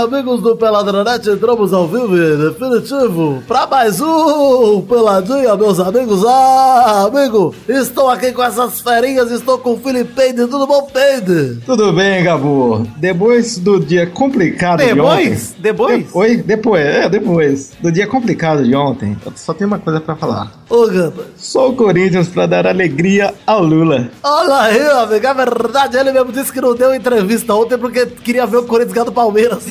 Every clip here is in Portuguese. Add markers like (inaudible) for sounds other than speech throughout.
amigos do Peladronete, entramos ao vivo e definitivo para mais um Peladinha, meus amigos. Ah, amigo, estou aqui com essas ferinhas, estou com o Felipe Peide, tudo bom, Peide? Tudo bem, Gabu. Depois do dia complicado de ontem. Depois? Depois? Oi, depois, é, depois. Do dia complicado de ontem, eu só tenho uma coisa pra falar. Ô, Só o Corinthians pra dar alegria ao Lula. olha aí, amigo, é verdade, ele mesmo disse que não deu entrevista ontem porque queria ver o Corinthians ganhar do Palmeiras.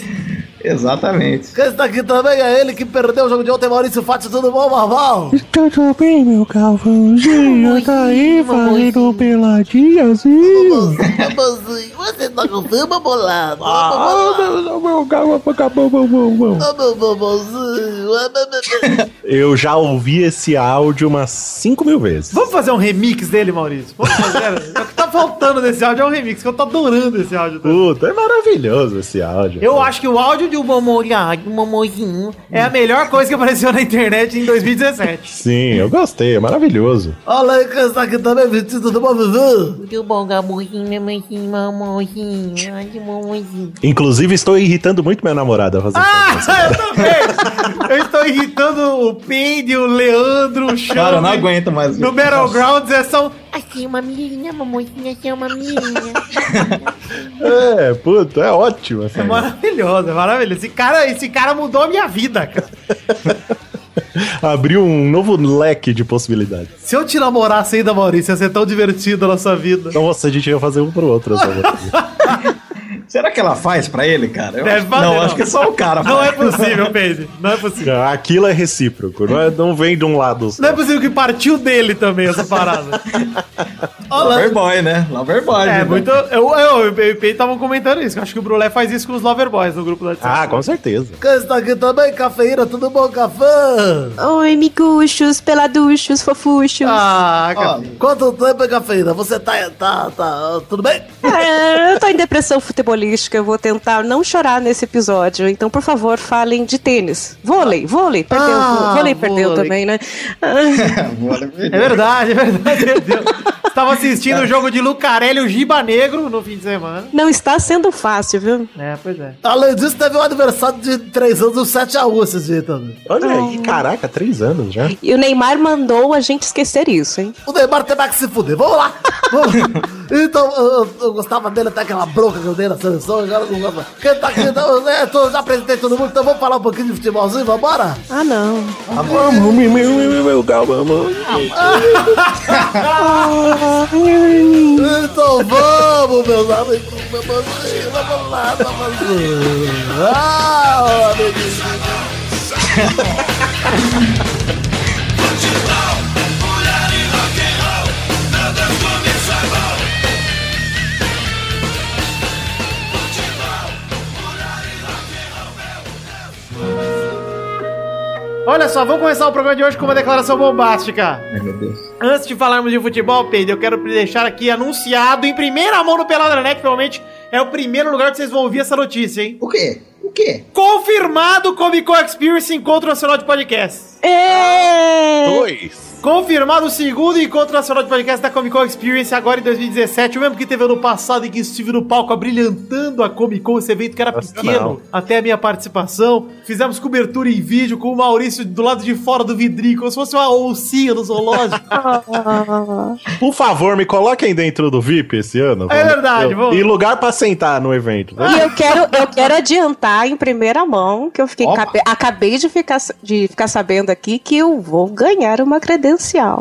Exatamente. Quem está aqui também é ele que perdeu o jogo de ontem, Maurício Fátio, tudo bom, Marval? Tudo bem, meu Galvãozinho? Tá aí fazendo peladinhazinho? Babozinho, você tá com fama bolado? Ah, meu, meu Galvão, acabou, bom, bom, bom. Ô, meu babozinho, é, é, é, é. Eu já ouvi esse áudio umas 5 mil vezes. Vamos fazer um remix dele, Maurício? Vamos fazer. é o que tá faltando nesse áudio é um remix, que eu tô adorando esse áudio. Puta, é maravilhoso esse áudio. Eu acho que o áudio de um mamolhado, um mamozinho, é a melhor coisa que apareceu na internet em 2017. Sim, eu gostei, é maravilhoso. Olha aí quem está aqui também, tudo bom, Vivi? Tudo bom, Gabuzinho, mamãozinho, mamãozinho, ai, mamãozinho. Inclusive, estou irritando muito minha namorada fazendo Ah, eu também! Eu estou irritando o Peide, o Leandro, o Chão. Cara, eu não aguento mais. No Battlegrounds é só. Assim, uma mirinha, mamãozinha, assim, uma mirinha. (laughs) É, puta, é ótimo essa É maravilhoso, é maravilhoso. Esse cara, esse cara mudou a minha vida, cara. (laughs) Abriu um novo leque de possibilidades. Se eu te namorasse ainda, Maurício, ia ser tão divertido a nossa vida. Nossa, a gente ia fazer um pro outro. essa. (laughs) Será que ela faz pra ele, cara? Eu Deve acho- fazer, não, não. acho que só o cara Não é possível, Peide. Não é possível. Aquilo é recíproco, não, é- não vem de um lado só. Não é possível que partiu dele também essa parada. (laughs) Loverboy, né? Loverboy. É, né? muito. Eu, eu, eu e o Peide estavam comentando isso. Eu acho que o Brulé faz isso com os Loverboys no grupo da. Ah, com certeza. Quem está aqui também, Cafeína, tudo bom, Café? Oi, miguxos, peladuchos, fofuchos. Ah, Ó, cara. Quanto tempo, Cafeína? Você tá, tá, tá, tudo bem? É, eu tô em depressão futebolística, eu vou tentar não chorar nesse episódio. Então, por favor, falem de tênis. Vôlei, vôlei, perdeu. Ah, vôlei perdeu vôlei. também, né? (laughs) Ah, É verdade, é verdade, meu Deus. Estava assistindo o jogo de Lucarelli, o Giba Negro, no fim de semana. não está sendo fácil, viu? É, pois é. Além disso, teve um aniversário de 3 anos, um 7x1 esse dia também. Olha aí, caraca, três anos já. E o Neymar mandou a gente esquecer isso, hein? O Neymar tem mais que se fuder. Vamos lá. Vamos lá. (laughs) Então, eu, eu- eu gostava dele até aquela bronca que eu dei na seleção, agora eu não gosto mais. Quem tá aqui, então, é, tô, já apresentei todo mundo, então vamos falar um pouquinho de futebolzinho, vambora? Ah, não. Vamos, meu, meu, meu, meu, calma, vamos. (laughs) Então vamos, meus amigos, meu amiguinho, vamos lá, vamos lá. Ah, amiguinho. Olha só, vamos começar o programa de hoje com uma declaração bombástica. Ai, meu Deus. Antes de falarmos de futebol, Pedro, eu quero deixar aqui anunciado em primeira mão no Peladranet, provavelmente é o primeiro lugar que vocês vão ouvir essa notícia, hein? O quê? O quê? Confirmado Comic Con Experience Encontro Nacional de Podcast. É... Dois. Confirmado o segundo Encontro Nacional de Podcast da Comic Con Experience agora em 2017, o mesmo que teve ano passado em que estive no palco abrilhantando a Comic Con, esse evento que era Nacional. pequeno, até a minha participação. Fizemos cobertura em vídeo com o Maurício do lado de fora do vidrinho, como se fosse uma oncinha no zoológico. (laughs) Por favor, me coloquem dentro do VIP esse ano. É verdade, Eu- vamos. E lugar pra sentar no evento. né? E eu quero, eu quero adiantar em primeira mão que eu fiquei acabei de ficar, de ficar sabendo aqui que eu vou ganhar uma credencial.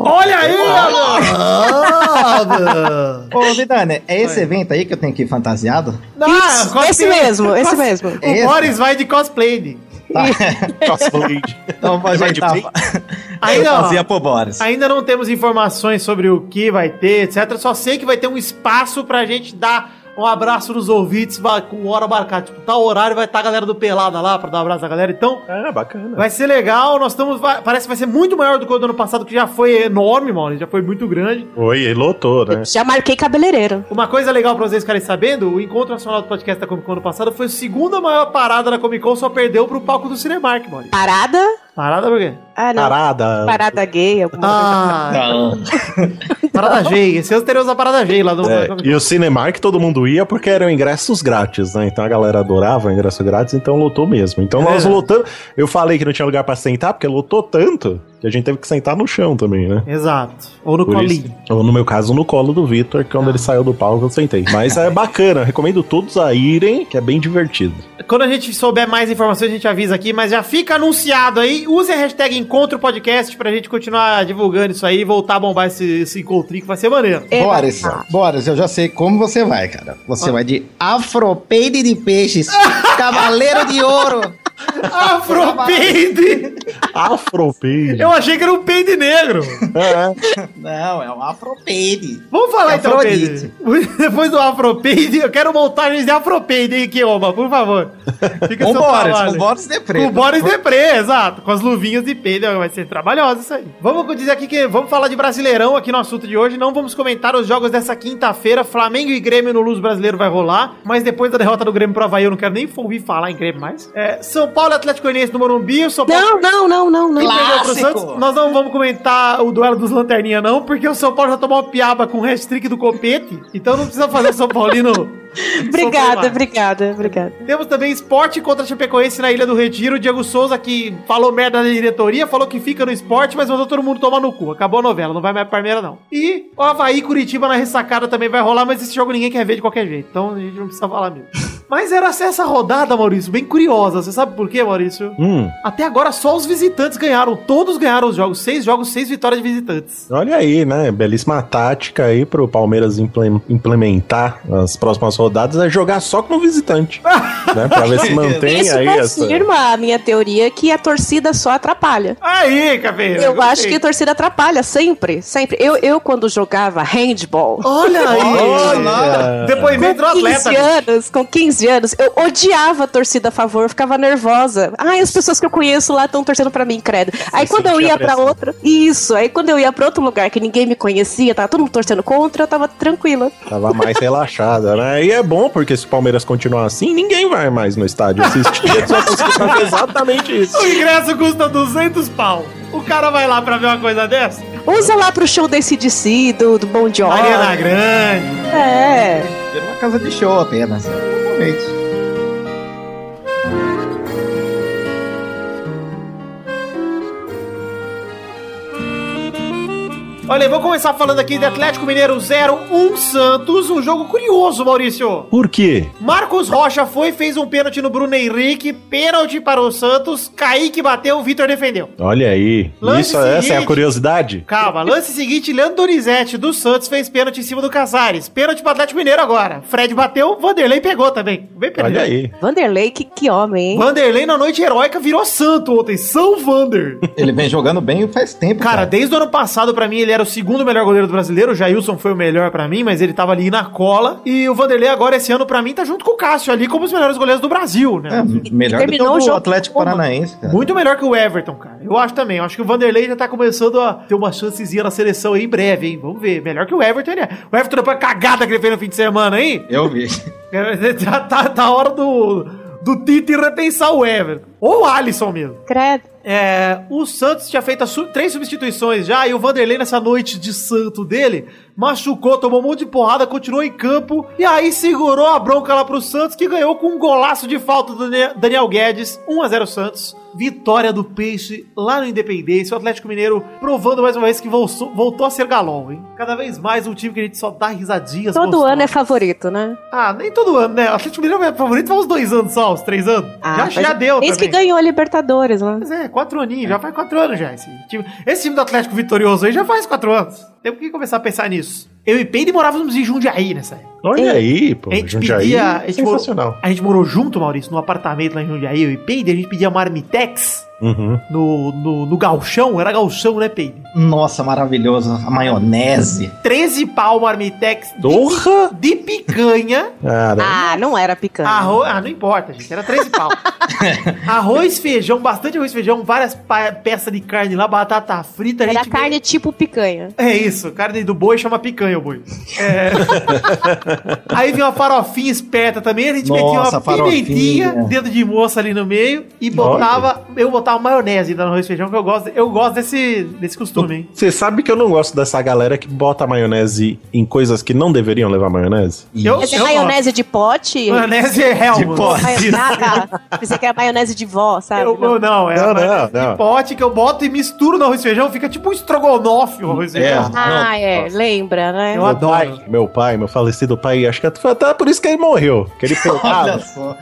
Olha aí, amor! Ah. Ô, Vidane, é esse evento aí que eu tenho que ir fantasiado? Isso, cosplay. esse mesmo, esse Cos- mesmo. O Esse? Boris vai de cosplay. (laughs) Cosplay. Então Vai bem? Ainda, Fazia pro Boris. Ainda não temos informações sobre o que vai ter, etc. Só sei que vai ter um espaço pra gente dar Um abraço nos ouvintes, vai, com hora marcada. Tipo, tal horário vai estar a galera do Pelada lá pra dar um abraço à galera. Então, É, bacana. vai ser legal. Nós estamos. vai- parece que vai ser muito maior do que o do ano passado, que já foi enorme, mano. Já foi muito grande. Oi, e lotou, né? Já marquei cabeleireiro. Uma coisa legal pra vocês ficarem sabendo: o encontro nacional do podcast da Comic Con ano passado foi a segunda maior parada da Comic Con, só perdeu pro palco do Cinemark, mano. Parada? Parada por quê? Ah, não. Parada. Parada gay. alguma Ah, Não. (laughs) parada G. Esse ano teremos a parada G lá no. É, e o Cinemark todo mundo ia porque eram ingressos grátis, né? Então a galera adorava o ingresso grátis, então lotou mesmo. Então nós É. lotamos. Eu falei que não tinha lugar pra sentar, porque lotou tanto que a gente teve que sentar no chão também, né? Exato. Ou no Por colinho. isso, ou no meu caso, no colo do Vitor, que quando ele saiu do palco eu sentei. Mas é bacana, recomendo todos a irem, que é bem divertido. Quando a gente souber mais informações, a gente avisa aqui, mas já fica anunciado aí. Use a hashtag Encontro Podcast pra gente continuar divulgando isso aí e voltar a bombar esse, esse encontrinho que vai ser maneiro. É, Boris. Boris, eu já sei como você vai, cara. Você vai de afropeide de peixes, (laughs) cavaleiro de ouro. Afropeide! Afropage. Eu achei que era um peide negro. É. Não, é um afropeide. Vamos falar então, Afrodite. Peide. (laughs) Depois do Afropeide, eu quero montagens de Afropeide aí, Kioma, por favor. Fica Com Boris, trabalho. com Boris de Com o Boris Depré, exato. Com as luvinhas de peide, vai ser trabalhoso isso aí. Vamos dizer aqui que vamos falar de Brasileirão aqui no assunto de hoje. Não vamos comentar os jogos dessa quinta-feira. Flamengo e Grêmio no Luz Brasileiro vai rolar. Mas depois da derrota do Grêmio pro Havaí, eu não quero nem ouvir falar em Grêmio mais. É, São Paulo e Atlético Goianiense no Morumbi. O São Paulo... Não, não, não, não, não. Clássico. Santos, nós não vamos comentar o duelo dos lanterninha, não, porque o São Paulo já tomou uma piaba com o hat-trick do Copete, então não precisa fazer o São Paulino. (laughs) Obrigada, obrigada, obrigada. Temos também esporte contra Chapecoense na Ilha do Retiro. O Diego Souza, que falou merda da diretoria, falou que fica no esporte, mas mandou todo mundo tomar no cu. Acabou a novela, não vai mais pra Palmeiras, não. E o Havaí e Curitiba na ressacada também vai rolar, mas esse jogo ninguém quer ver de qualquer jeito. Então a gente não precisa falar mesmo. (laughs) Mas era essa rodada, Maurício, bem curiosa. Você sabe por quê, Maurício? Hum, Até agora só os visitantes ganharam. Todos ganharam os jogos. Seis jogos, seis vitórias de visitantes. olha aí, né? Belíssima tática aí pro Palmeiras imple- implementar as próximas rodadas é jogar só com o visitante. (laughs) né? Pra ver se mantém Isso aí essa. confirma a minha teoria que a torcida só atrapalha. Aí, Caveira. Eu gostei. acho que a torcida atrapalha, sempre, sempre. Eu, eu quando jogava handball, Olha aí. (laughs) Olha! Depoimento com atleta. 15 anos, com 15 anos, eu odiava a torcida a favor, eu ficava nervosa. Ai, as pessoas que eu conheço lá estão torcendo pra mim, credo. Aí quando eu ia pra pressão. outra, isso, aí quando eu ia pra outro lugar que ninguém me conhecia, tava todo mundo torcendo contra, eu tava tranquila. Tava mais relaxada, né? E é bom, porque se o Palmeiras continuar assim, ninguém vai mais no estádio assistir. (laughs) Eles vão conseguir fazer exatamente isso. O ingresso custa 200 pau. O cara vai lá pra ver uma coisa dessa? Usa lá pro show desse DC, do, do Bon Jovi. Mariana Grande. É. É uma casa de show apenas. Realmente. Olha, vou começar falando aqui de Atlético Mineiro 0, 1 Santos. Um jogo curioso, Maurício. Por quê? Marcos Rocha foi, fez um pênalti no Bruno Henrique, pênalti para o Santos, Kaique bateu, o Vitor defendeu. Olha aí. Lance Isso, essa é a seguinte. curiosidade? Calma, lance seguinte, Leandro Donizete do Santos fez pênalti em cima do Casares. Pênalti para o Atlético Mineiro agora. Fred bateu, Vanderlei pegou também. Bem Olha aí. Vanderlei, que, que homem, hein? Vanderlei na noite heróica virou santo ontem, São Vander. Ele vem jogando bem faz tempo. Cara, desde o ano passado, pra mim, ele era o segundo melhor goleiro do brasileiro. O Jailson foi o melhor pra mim, mas ele tava ali na cola. E o Vanderlei agora, esse ano, pra mim, tá junto com o Cássio ali como os melhores goleiros do Brasil, né? É, melhor do que Terminou o o. Atlético Paranaense, cara. Muito melhor que o Everton, cara. Eu acho também. Eu acho que o Vanderlei já tá começando a ter uma chancezinha na seleção aí em breve, hein? Vamos ver. Melhor que o Everton, ele é. O Everton, depois da cagada que ele fez no fim de semana, hein? Eu vi. (laughs) Já tá, tá a hora do, do Tite repensar o Everton. Ou o Alisson mesmo. Credo. É, o Santos tinha feito as su- três substituições já, e o Vanderlei, nessa noite de santo dele, machucou, tomou um monte de porrada, continuou em campo, e aí segurou a bronca lá pro Santos, que ganhou com um golaço de falta do Dani- Daniel Guedes, 1x0 Santos. Vitória do Peixe lá no Independência, o Atlético Mineiro provando mais uma vez que voltou, voltou a ser galão, hein? Cada vez mais um time que a gente só dá risadinhas. Todo gostosas. ano é favorito, né? Ah, nem todo ano, né? O Atlético Mineiro é favorito faz uns dois anos só, uns três anos. já, já mas deu Esse também. que ganhou a Libertadores, né? Pois é, quatro aninhos, já faz quatro anos já. Esse time, esse time do Atlético vitorioso aí já faz quatro anos. Temos que começar a pensar nisso. Eu e Peide morávamos em Jundiaí nessa época. Olha aí, pô. A gente Jundiaí, pedia. A gente, morou, sensacional. a gente morou junto, Maurício, num apartamento lá em Jundiaí, eu e Peide, a gente pedia marmitex Uhum. no, no, no galchão, era galchão, né, Peide? Nossa, maravilhoso. A maionese. 13 pau marmitex de, Porra! de picanha. Cara, Ah, não era picanha. Arroz, ah, não importa, gente. Era 13 pau. (laughs) arroz, feijão, bastante arroz, feijão, várias peças de carne lá, batata frita. a Era gente carne tipo picanha. É isso, carne do boi chama picanha o boi. É. (laughs) Aí vinha uma farofinha esperta também, a gente metia Nossa, uma farofinha. pimentinha, dedo de moça ali no meio e botava, eu botava maionese no arroz e feijão, que eu gosto, eu gosto desse, desse costume, hein? Você sabe que eu não gosto dessa galera que bota maionese em coisas que não deveriam levar maionese? Eu, Essa é eu maionese de pote? gosto. Maionese é. De pote. Maionese, ah, tá. Pensei que era maionese de vó, sabe? Eu, eu não, é Não, não, não. de pote que eu boto e misturo no arroz e feijão, fica tipo um estrogonofe o arroz e É. feijão. Ah, é. Lembra, né? Eu meu adoro. pai, meu pai, meu falecido pai, acho que foi até por isso que ele morreu. Que ele (laughs) Olha pegava, só.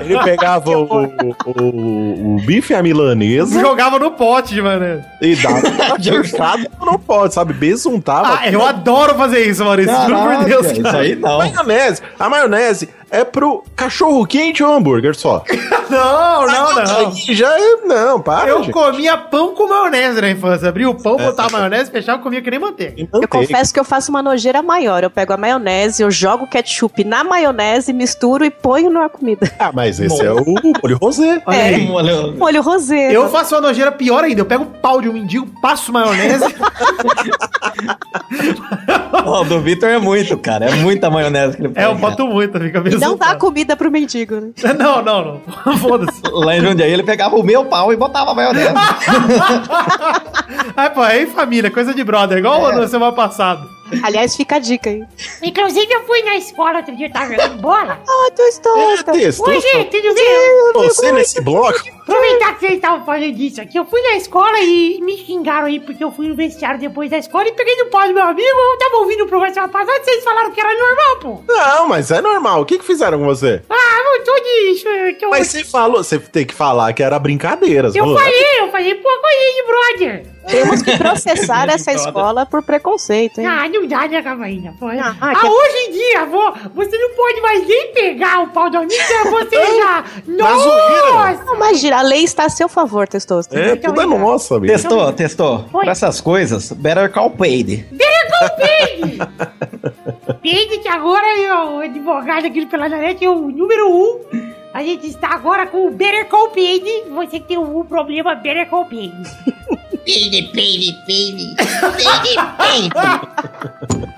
ele pegava o, o, o- o bife à milanesa Jogava no pote de maionese. e dava jogado não pode, sabe? Besuntava. Ah, eu adoro fazer isso, Maurício. Juro por Caraca, Deus. isso aí não. Maionese. A maionese é pro cachorro quente ou hambúrguer só. (laughs) Não, não, não. Aí já é, não, para. Eu gente. comia pão com maionese na infância. Abria o pão, botava maionese, fechava e comia que nem manteiga. Tem Eu manteiga. confesso que eu faço uma nojeira maior. Eu pego a maionese, eu jogo o ketchup na maionese, misturo e ponho na comida. (laughs) Ah, mas esse é o molho rosé. É. aí. Olha, Molho rosé. Eu faço uma nojeira pior ainda. Eu pego o pau de um mendigo, passo maionese. (laughs) o do Vitor é muito, cara. É muita maionese que ele é, eu boto muito, fica mesmo. Não dá comida pro mendigo, né? (laughs) Não, não, não. (laughs) Foda-se. Lá em Jundiaí ele pegava o meu pau e botava a maionese. (laughs) Ai, pô, aí família, coisa de brother, igual É. na semana passada. Aliás, fica a dica aí. Inclusive, eu fui na escola outro dia, tava jogando bola. Ah, tô É. Oi, gente, tudo bem? Você nesse bloco. Aproveitar que vocês estavam falando disso aqui, eu fui na escola e me xingaram aí porque eu fui no vestiário depois da escola e peguei no pau do meu amigo. Eu tava ouvindo o programa semana passada e vocês falaram que era normal, pô. Não, mas é normal. O que, que fizeram com você? Ah, não tô disso. Eu, tô... Mas você falou, você tem que falar que era brincadeira. eu falou, falei, eu falei, pô, coisa de brother. Temos que processar (laughs) essa escola por preconceito, hein? Ah, não dá, né, Cavaína? Ah, Ah, que- hoje em dia, vô, você não pode mais nem pegar o pau do amigo, você (laughs) já... Zoeira. Nossa! Não, imagina, a lei está a seu favor, Testosto. É, tudo é nossa, bicho. Testou, testou. Pra essas coisas, Better Call Paid. Peide! (laughs) Peide que agora é o advogado aqui do Peladanete, é o número um. A gente está agora com o Better Call Peide. Você que tem um problema, Better Call Peide. Peide, peide, peide. Peide, peide. (laughs)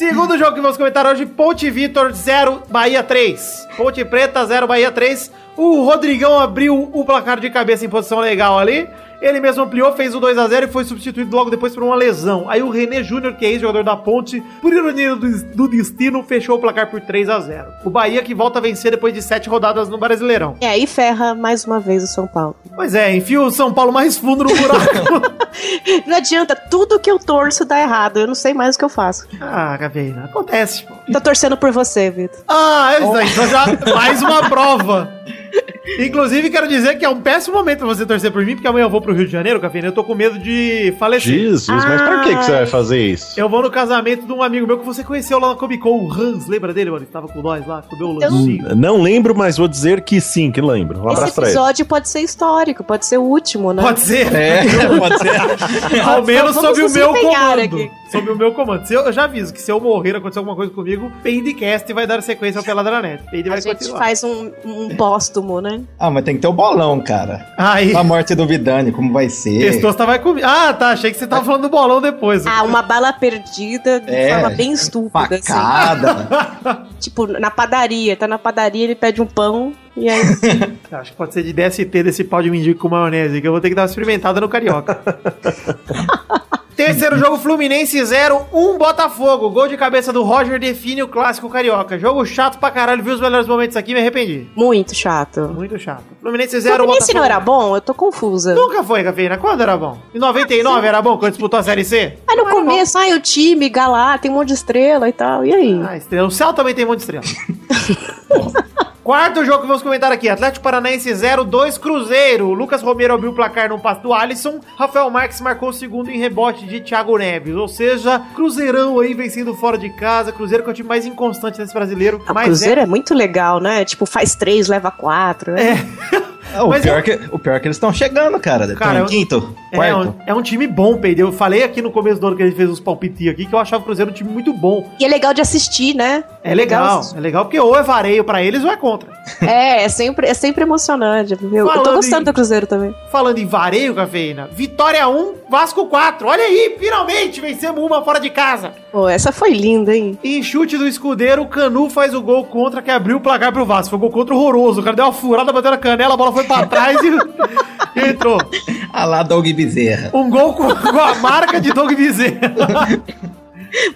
Segundo jogo que vamos comentar hoje, Ponte Vitor 0, Bahia 3. Ponte Preta 0, Bahia 3. O Rodrigão abriu o placar de cabeça em posição legal ali. Ele mesmo ampliou, fez o 2x0 e foi substituído logo depois por uma lesão. Aí o René Júnior, que é ex-jogador da Ponte, por ironia do, do destino, fechou o placar por 3x0. O Bahia que volta a vencer depois de sete rodadas no Brasileirão. E aí ferra mais uma vez o São Paulo. Pois é, enfia o São Paulo mais fundo no buraco. (laughs) Não adianta, tudo que eu torço dá errado. Eu não sei mais o que eu faço. ah, Gaveira, acontece, pô. Tô torcendo por você, Vitor. Ah, é isso aí. Já mais uma prova. (laughs) Inclusive, quero dizer que é um péssimo momento pra você torcer por mim, porque amanhã eu vou pro Rio de Janeiro, Cafeína. Eu tô com medo de falecer. Jesus, mas pra que, que você vai fazer isso? Eu vou no casamento de um amigo meu que você conheceu lá na Comic Con, o Hans. Lembra dele, mano? Ele tava com nós lá, comeu o Eu- lancinho. Não lembro, mas vou dizer que sim, que lembro. Um abraço Esse pra ele. episódio pode ser histórico, pode ser o último, né? Pode ser. (laughs) É, pode ser. Ao menos Vamos sob o meu comando. aqui. Sob o meu comando. Se eu, eu já aviso que se eu morrer, acontecer alguma coisa comigo, Pendcast vai dar sequência ao Pelada na Net. Peide A vai gente continuar. faz um, um né? Ah, mas tem que ter o bolão, cara. Aí, A morte do Vidani, como vai ser? Testosta vai comigo. Ah, tá. Achei que você tava falando do bolão depois. Ah, uma bala perdida de É, forma bem estúpida, assim. Facada. (laughs) Tipo, na padaria, tá na padaria, ele pede um pão e aí. (laughs) Acho que pode ser de DST desse pau de mendigo com maionese, que eu vou ter que dar uma experimentada no Carioca. (laughs) Terceiro jogo, Fluminense 0, 1 Botafogo. Gol de cabeça do Roger define o clássico carioca. Jogo chato pra caralho, vi os melhores momentos aqui e me arrependi. Muito chato. Muito chato. Fluminense 0, Fluminense Botafogo. não era bom? Eu tô confusa. Nunca foi, Cafeína. Quando era bom? Em 99 era bom quando disputou a Série C? Aí no Não começo, ai, o time, Galá, tem um monte de estrela e tal. E aí? Ah, estrela. O Céu também tem um monte de estrela. (laughs) Quarto jogo que vamos comentar aqui: Atlético Paranaense 0, 2 Cruzeiro. Lucas Romero abriu o placar no passe do Alisson. Rafael Marques marcou o segundo em rebote de Thiago Neves. Ou seja, Cruzeirão aí vencendo fora de casa. Cruzeiro que é o time mais inconstante desse brasileiro. O mas Cruzeiro é... muito legal, né? Tipo, faz três, leva quatro. Né? É, (laughs) o, Mas pior eu- que, o pior é que eles estão chegando, cara. Cara, em eu- quinto, É, quarto. um, é um time bom, Peide. Eu falei aqui no começo do ano que a gente fez os palpitinhos aqui que eu achava o Cruzeiro um time muito bom. E é legal de assistir, né? É legal, assistir. é legal porque ou é vareio pra eles ou é contra. (laughs) É, é sempre, é sempre emocionante. Eu, eu tô gostando em- do Cruzeiro também. Falando em vareio, cafeína, Vitória 1, Vasco 4. Olha aí, finalmente vencemos uma fora de casa. Pô, essa foi linda, hein? E em chute do escudeiro, o Canu faz o gol contra que abriu o placar pro Vasco. Foi um gol contra horroroso. O cara deu uma furada, bateu na canela, a bola foi pra trás e, e (laughs) entrou. Ah lá, Doug Bezerra. Um gol com, com a marca de Doug Bezerra.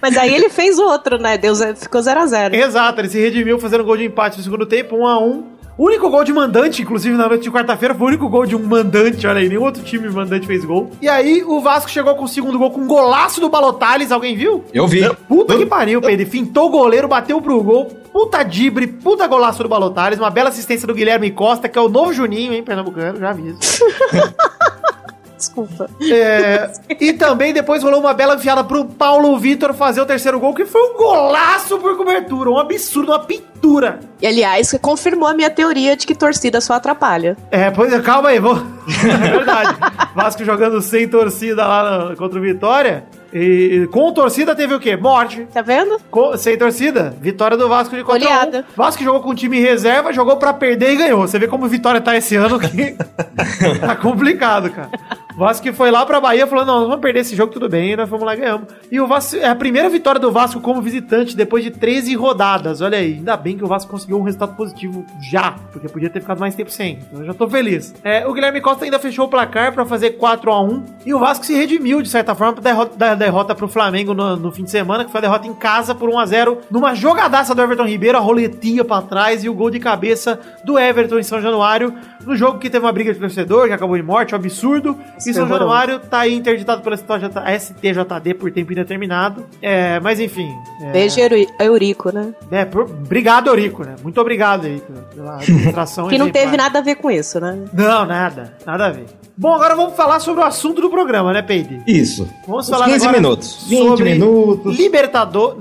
Mas aí ele fez outro, né? Deu, ze- ficou 0 a 0 Exato, ele se redimiu fazendo gol de empate no segundo tempo, 1 a 1 O único gol de mandante, inclusive na noite de quarta-feira, foi o único gol de um mandante. Olha aí, nenhum outro time mandante fez gol. E aí o Vasco chegou com o segundo gol com um golaço do Balotales. Alguém viu? Eu vi. Puta que pariu, Pedro. Fintou o goleiro, bateu pro gol. Puta dibre, puta golaço do Balotales. Uma bela assistência do Guilherme Costa, que é o novo Juninho, hein, pernambucano, já aviso. (laughs) Desculpa. É, (laughs) e também depois rolou uma bela enfiada pro Paulo Vitor fazer o terceiro gol, que foi um golaço por cobertura. Um absurdo, uma pintura. E aliás, confirmou a minha teoria de que torcida só atrapalha. É, pois é, calma aí, vou. (laughs) É verdade. Vasco jogando sem torcida lá no- contra o Vitória. E com torcida teve o quê? Morte. Tá vendo? Com- sem torcida, vitória do Vasco de 4 a 1. Goleada. Vasco jogou com time em reserva, jogou pra perder e ganhou. Você vê como o Vitória tá esse ano que (laughs) tá complicado, cara. O Vasco que foi lá pra Bahia falou: não, nós vamos perder esse jogo, tudo bem, nós fomos lá e ganhamos. E o Vasco é a primeira vitória do Vasco como visitante depois de 13 rodadas. Olha aí, ainda bem que o Vasco conseguiu um resultado positivo já, porque podia ter ficado mais tempo sem. Então eu já tô feliz. É, o Guilherme Costa ainda fechou o placar pra fazer 4 a 1 e o Vasco se redimiu de certa forma da derrota, da derrota pro Flamengo no, no fim de semana, que foi a derrota em casa por 1 a 0 numa jogadaça do Everton Ribeiro, a roletinha pra trás e o gol de cabeça do Everton em São Januário, no jogo que teve uma briga de torcedor, que acabou em morte, um absurdo. E São. Januário tá aí interditado pela STJD por tempo indeterminado. É, mas enfim. É, Beijo Euri- Eurico, né? é, por- obrigado, Eurico, né? Muito obrigado aí pela- (laughs) administração. Que não teve nada a ver com isso, né? Não, nada. Nada a ver. Bom, agora vamos falar sobre o assunto do programa, né, Peide? Isso. Vamos falar 15 agora minutos. 20 sobre minutos. Libertador.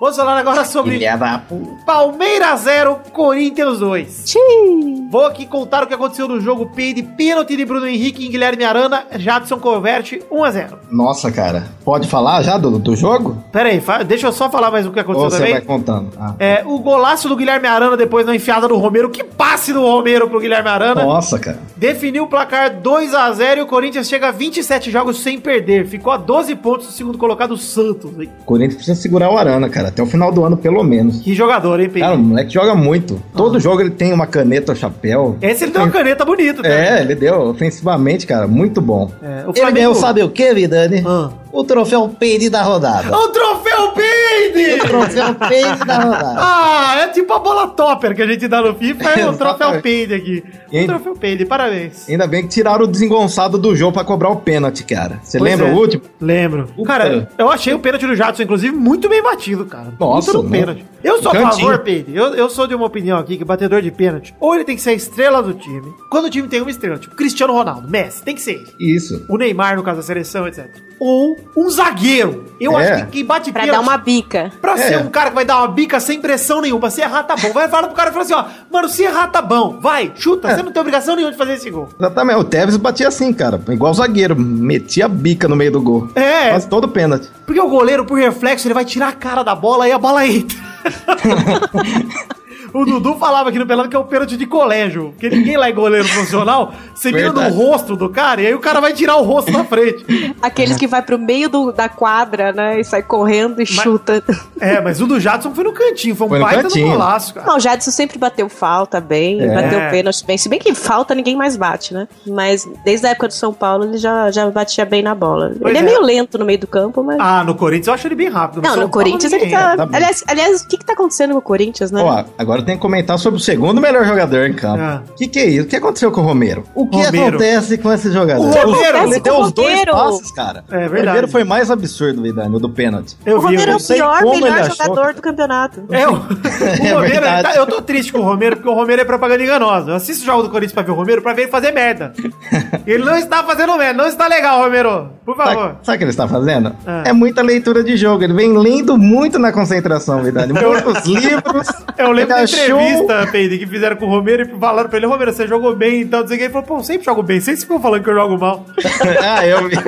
Vamos falar agora sobre da. Palmeiras 0, Corinthians 2. Tchim! Vou aqui contar o que aconteceu no jogo Peide. Pênalti de Bruno Henrique em Guilherme Arana. Jadson converte 1 a 0. Nossa, cara. Pode falar já do, do jogo? Pera aí, fa- deixa eu só falar mais o que Ou aconteceu você também. vai contando? Ah. É, o golaço do Guilherme Arana depois na enfiada do Romero. Que passe do Romero pro Guilherme Arana. Nossa, cara. Definiu o placar 2 a 0 e o Corinthians chega a 27 jogos sem perder. Ficou a 12 pontos do segundo colocado Santos. hein? O Corinthians precisa segurar o Arana, cara. Até o final do ano, pelo menos. Que jogador, hein, Pedro? Cara, o moleque joga muito. Todo jogo ele tem uma caneta ou chapéu. Esse ele deu uma caneta bonita, tá? É, ele deu ofensivamente, cara, muito bom. É, o Ele Flamengo- ganhou, sabe o que, Vidani? Ah. O troféu Peide da rodada. O troféu Peide! O troféu Peide da rodada. (laughs) Ah, é tipo a bola topper que a gente dá no FIFA, é o troféu Peide aqui. O troféu Peide, parabéns. Ainda bem que tiraram o desengonçado do jogo pra cobrar o pênalti, cara. Você lembra é. o último? Lembro. Puta. Cara, eu achei o pênalti do Jadson, inclusive, muito bem batido, cara. Nossa, muito no não. pênalti. Eu sou a Cantinho. favor, Pedro. Eu, eu sou de uma opinião aqui que batedor de pênalti, ou ele tem que ser a estrela do time. Quando o time tem uma estrela, tipo Cristiano Ronaldo, Messi, tem que ser ele. Isso. O Neymar, no caso da seleção, etc. Ou um zagueiro. Eu É. acho que quem bate Pra dar uma bica. Pra ser É. um cara que vai dar uma bica sem pressão nenhuma, se errar tá bom. Vai falar pro cara e fala assim, ó, mano, se errar tá bom, vai, chuta, É. você não tem obrigação nenhuma de fazer esse gol. Exatamente. O Tevez batia assim, cara. Igual o zagueiro. Metia a bica no meio do gol. É. Quase todo pênalti. Porque o goleiro, por reflexo, ele vai tirar a cara da bola e a bola entra. (laughs) O Dudu falava aqui no Pelado que é o pênalti de colégio. Porque ninguém lá é goleiro profissional. Você mira no rosto do cara e aí o cara vai tirar o rosto da frente. Aqueles que vai pro meio do- da quadra, né? E sai correndo e chuta. É, mas o do Jadson foi no cantinho. Foi um Foi no baita do cantinho. golaço, cara. Não, o Jadson sempre bateu falta bem, É. bateu pênalti bem. Se bem que falta ninguém mais bate, né? Mas desde a época do São Paulo ele já, já batia bem na bola. Pois ele é, é. meio lento no meio do campo, mas. Ah, no Corinthians eu acho ele bem rápido. não, São no Corinthians Paulo, ele tá. tá aliás, aliás, o que que tá acontecendo com o Corinthians, né? Ó, agora tenho que comentar sobre o segundo melhor jogador em campo. Ah. O que, que é isso? O que aconteceu com o Romero? O que Romero. acontece com esse jogador? O Romero, ele deu os dois passes, cara. É O verdade. primeiro foi mais absurdo, Vidani, o do pênalti. Eu O vi, Romero é eu o sei pior, melhor achou, jogador cara. do campeonato. É, o, (laughs) o Romero, verdade. tá- eu tô triste com o Romero, porque o Romero é propaganda enganosa. Eu assisto o jogo do Corinthians pra ver o Romero, pra ver ele fazer merda. (laughs) Ele não está fazendo merda, não está legal, Romero. Por favor. Sabe, sabe o que ele está fazendo? Ah. É muita leitura de jogo. Ele vem lendo muito na concentração, Vidani. Muitos (laughs) livros. Eu lembro achou- entrevista, Peide, que fizeram com o Romero e falaram pra ele, Romero, você jogou bem, então não sei o que. Ele falou, pô, eu sempre jogo bem, vocês ficam falando que eu jogo mal. (laughs) ah, eu vi. (laughs)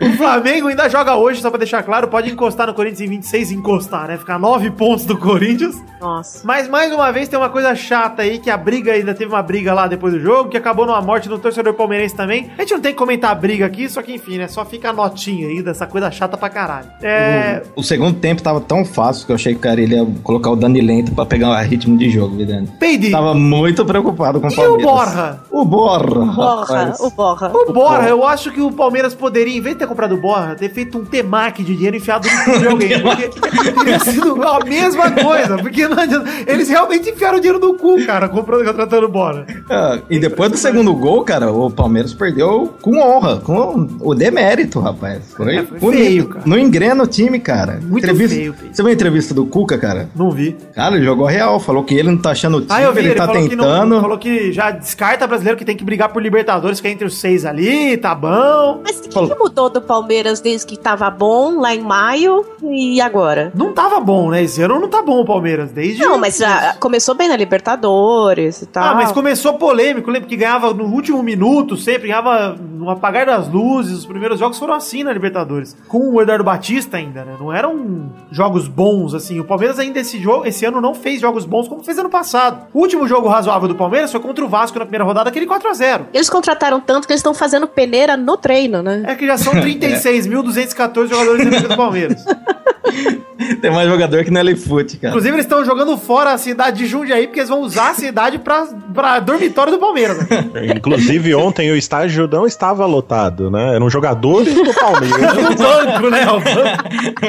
O Flamengo ainda joga hoje, só pra deixar claro, pode encostar no Corinthians em 26, encostar, né? Ficar 9 pontos do Corinthians. Nossa. Mas mais uma vez tem uma coisa chata aí, que a briga ainda teve uma briga lá depois do jogo, que acabou numa morte do torcedor palmeirense também. A gente não tem que comentar a briga aqui, só que enfim, né? Só fica a notinha aí dessa coisa chata pra caralho. É. O segundo tempo tava tão fácil que eu achei que o cara ele ia colocar o Dani lento pra pegar o ritmo de jogo, Vidani. Peide, Tava muito preocupado com o e o Palmeiras. Borra? O Borra. Borra, rapaz. o Borra. O Borra, eu acho que o Palmeiras poderia, em vez de ter comprado o Borra, ter feito um temaki de dinheiro enfiado no cu de alguém. Porque teria sido a mesma coisa. Porque não adianta. Eles realmente enfiaram o dinheiro no cu, cara, comprando, contratando o Borra. Ah, e depois do segundo gol, cara, o Palmeiras perdeu com honra, com o demérito, rapaz. Foi, É, foi feio, cara. Não engrena o time, cara. Muito Entrevista- feio, feio. Você viu a entrevista do Cuca, cara? Não vi. Cara, ele jogou real, falou que ele não tá achando o time, Ah, eu vi, ele, ele, tá falou, que tentando. não, falou que já descarta brasileiro que tem que brigar por Libertadores, que é entre os seis ali, tá bom. Mas o que, que mudou do Palmeiras desde que tava bom lá em maio e agora? Não tava bom, né? Esse ano não tá bom o Palmeiras, desde... Não, mas já começou bem na Libertadores e tal. Ah, mas começou polêmico, lembra que ganhava no último minuto, sempre ganhava no apagar das luzes. Os primeiros jogos foram assim na Libertadores. Com o Eduardo Batista ainda, né? Não eram jogos bons, assim. O Palmeiras ainda esse jogo, esse ano não fez jogos bons como fez ano passado. O último jogo razoável do Palmeiras foi contra o Vasco na primeira rodada, aquele 4x0. Eles contrataram tanto que eles estão fazendo peneira no treino, né? É que já são 36.214 jogadores do Palmeiras. (laughs) (laughs) Tem mais jogador que não é Leifute, cara. Inclusive, eles estão jogando fora a cidade de Jundiaí, porque eles vão usar a cidade pra, pra dormitório do Palmeiras. né? (laughs) Inclusive, ontem o estágio não estava lotado, né? Eram jogadores do Palmeiras (laughs) No banco, né?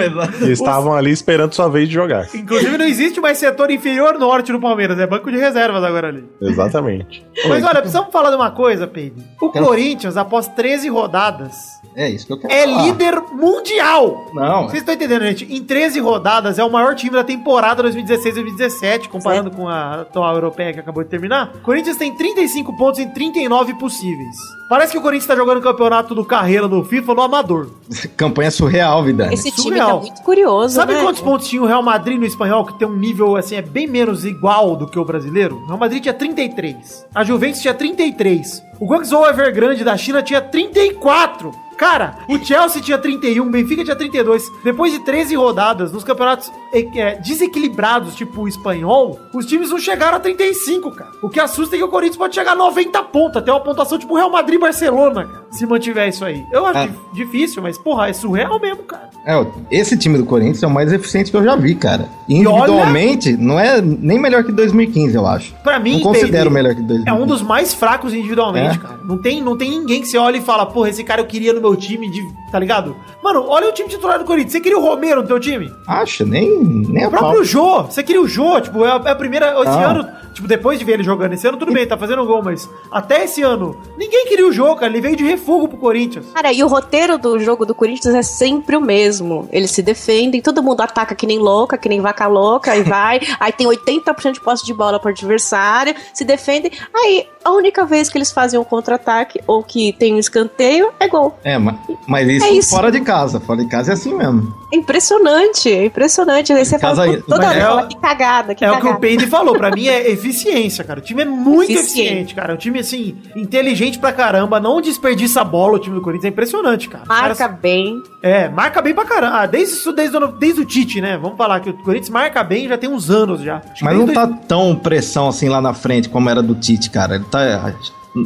Banco. estavam ali esperando sua vez de jogar. Inclusive, não existe mais setor inferior norte no Palmeiras, é banco de reservas agora ali. Exatamente. Mas olha, precisamos falar de uma coisa, Pedro. O Corinthians, após 13 rodadas, É isso que eu quero é falar. líder mundial. Não, Vocês estão entendendo, gente? Em 13 rodadas é o maior time da temporada 2016-2017, comparando com a atual europeia que acabou de terminar. O Corinthians tem 35 pontos em 39 possíveis. Parece que o Corinthians tá jogando o campeonato do carreira no FIFA no amador. (laughs) campanha surreal, Vidani. Esse time surreal. tá muito curioso, Sabe né? quantos pontos tinha o Real Madrid no espanhol, que tem um nível, assim, é bem menos igual do que o brasileiro? O Real Madrid tinha 33. A Juventus tinha 33. O Guangzhou Evergrande da China tinha 34. Cara, o Chelsea tinha 31, o Benfica tinha 32. Depois de 13 rodadas, nos campeonatos é, é, desequilibrados, tipo o espanhol, os times não chegaram a 35, cara. O que assusta é que o Corinthians pode chegar a 90 pontos, até uma pontuação tipo Real Madrid Barcelona, cara, se mantiver isso aí. Eu acho dif- difícil, mas, porra, é surreal mesmo, cara. É, esse time do Corinthians é o mais eficiente que eu já vi, cara. E E olha- individualmente, não é nem melhor que 2015, eu acho. Pra mim, não considero Peide, melhor que 2015. É um dos mais fracos individualmente, É? cara. Não tem, não tem ninguém que você olha e fala, porra, esse cara eu queria no meu time, de, tá ligado? Mano, olha o time titular do Corinthians. Você queria o Romero no teu time? Acho, nem, nem O a pau. próprio Jô. Você queria o Jô, tipo, é a, é a primeira. Esse Ah. ano, tipo, depois de ver ele jogando esse ano, tudo bem, tá fazendo gol, mas até esse ano, ninguém queria o Jô, cara. Ele veio de refugo pro Corinthians. Cara, e o roteiro do jogo do Corinthians é sempre o mesmo. Eles se defendem, todo mundo ataca que nem louca, que nem vaca louca, e vai. (laughs) aí tem 80% de posse de bola pro adversário, se defendem. Aí a única vez que eles fazem um contra-ataque ou que tem um escanteio é gol. É, mas, mas isso, É isso. fora de casa. Fora de casa é assim mesmo. É impressionante, é impressionante. Aí você Casa fala, toda hora é- fala, que cagada, que é o que cagada. o Peide falou. Pra mim é eficiência, cara. O time é muito Eficiente. eficiente, cara. O time, assim, inteligente pra caramba. Não desperdiça a bola o time do Corinthians. É impressionante, cara. Marca caras- bem. É, marca bem pra caramba. Ah, desde, isso, desde, o- desde o Tite, né? Vamos falar que o Corinthians marca bem já tem uns anos já. Acho Mas não tá dois- tão pressão assim lá na frente como era do Tite, cara. Ele tá.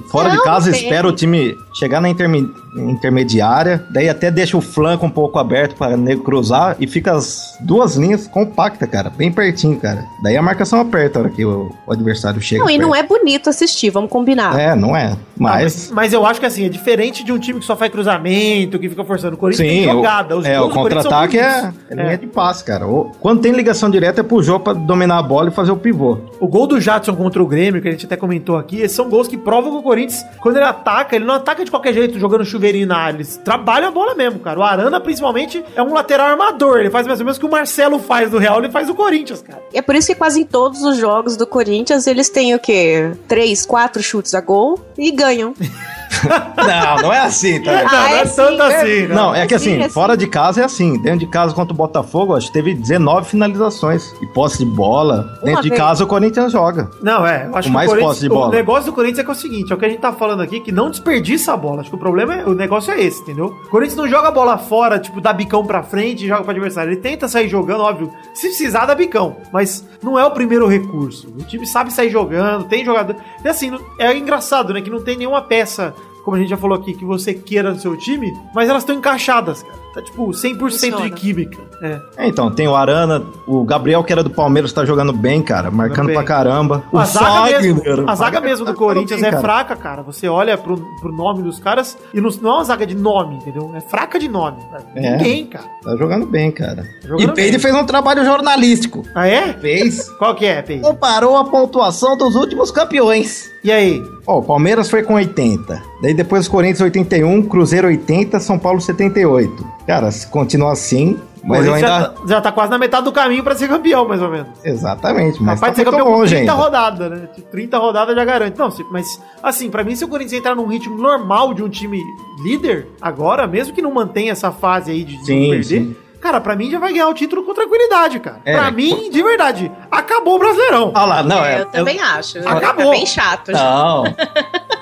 Fora Não, de casa, espera o time chegar na interme- intermediária, daí até deixa o flanco um pouco aberto para o nego cruzar e fica as duas linhas compactas, cara, bem pertinho, cara. Daí a marcação aperta a hora que o, o adversário chega. Não, e não perto. é bonito assistir, vamos combinar. É, não é. Mas. Mas eu acho que assim, é diferente de um time que só faz cruzamento, que fica forçando. O Corinthians tem Sim, jogada. Os é, o contra-ataque é, é linha de passe, cara. O- quando tem ligação direta é pro jogo pra dominar a bola e fazer o pivô. O gol do Jadson contra o Grêmio, que a gente até comentou aqui, esses são gols que provam que o Corinthians, quando ele ataca, ele não ataca de qualquer jeito jogando chuveirinho na área. Eles trabalham a bola mesmo, cara. O Arana, principalmente, é um lateral armador. Ele faz mais ou menos o que o Marcelo faz do Real, ele faz do Corinthians, cara. É por isso que quase em todos os jogos do Corinthians eles têm o quê? Três, quatro chutes a gol e ganham. (laughs) (laughs) Não, não é assim, tá? Não, não é tanto assim, Não, é que assim, Sim, é fora de casa é assim. Dentro de casa contra o Botafogo, acho que teve 19 finalizações. E posse de bola. Dentro de vez. casa o Corinthians joga. Não, é. Eu acho Com que mais o, posse de bola. o negócio do Corinthians é que é o seguinte: é o que a gente tá falando aqui, que não desperdiça a bola. Acho que o problema é. O negócio é esse, entendeu? O Corinthians não joga a bola fora, tipo, dá bicão pra frente e joga pro adversário. Ele tenta sair jogando, óbvio. Se precisar, dá bicão. Mas não é o primeiro recurso. O time sabe sair jogando, tem jogador. E assim, não- é engraçado, né? Que não tem nenhuma peça, como a gente já falou aqui, que você queira no seu time, mas elas estão encaixadas, cara. Tá tipo 100% de Funciona. química. É. É, então, tem o Arana, o Gabriel, que era do Palmeiras, tá jogando bem, cara. Marcando bem. pra caramba. A zaga, mesmo, Fagner, a zaga mesmo do tá Corinthians bem, é fraca, cara. Você olha pro, pro nome dos caras e não, não é uma zaga de nome, entendeu? É fraca de nome. É. Ninguém, cara. Tá jogando bem, cara. Jogando e Peide fez um trabalho jornalístico. Ah, é? Fez. Qual que é, Pedro? Comparou a pontuação dos últimos campeões. E aí? Ó, o Palmeiras foi com 80. Daí depois Corinthians 81, Cruzeiro 80, São Paulo 78. Cara, se continuar assim, mas eu ainda. já, tá, já tá quase na metade do caminho pra ser campeão, mais ou menos. Exatamente, mas Capaz de ser tá campeão com longe 30 ainda. rodadas, né? 30 rodadas já garante. Não, mas assim, pra mim, se o Corinthians entrar num ritmo normal de um time líder, agora, mesmo que não mantenha essa fase aí de, de Sim, não perder, sim. Cara, pra mim já vai ganhar o título com tranquilidade, cara. É. Pra mim, de verdade, acabou o Brasileirão. Olha lá, não, é. eu também acho. Acabou. É bem chato. Não.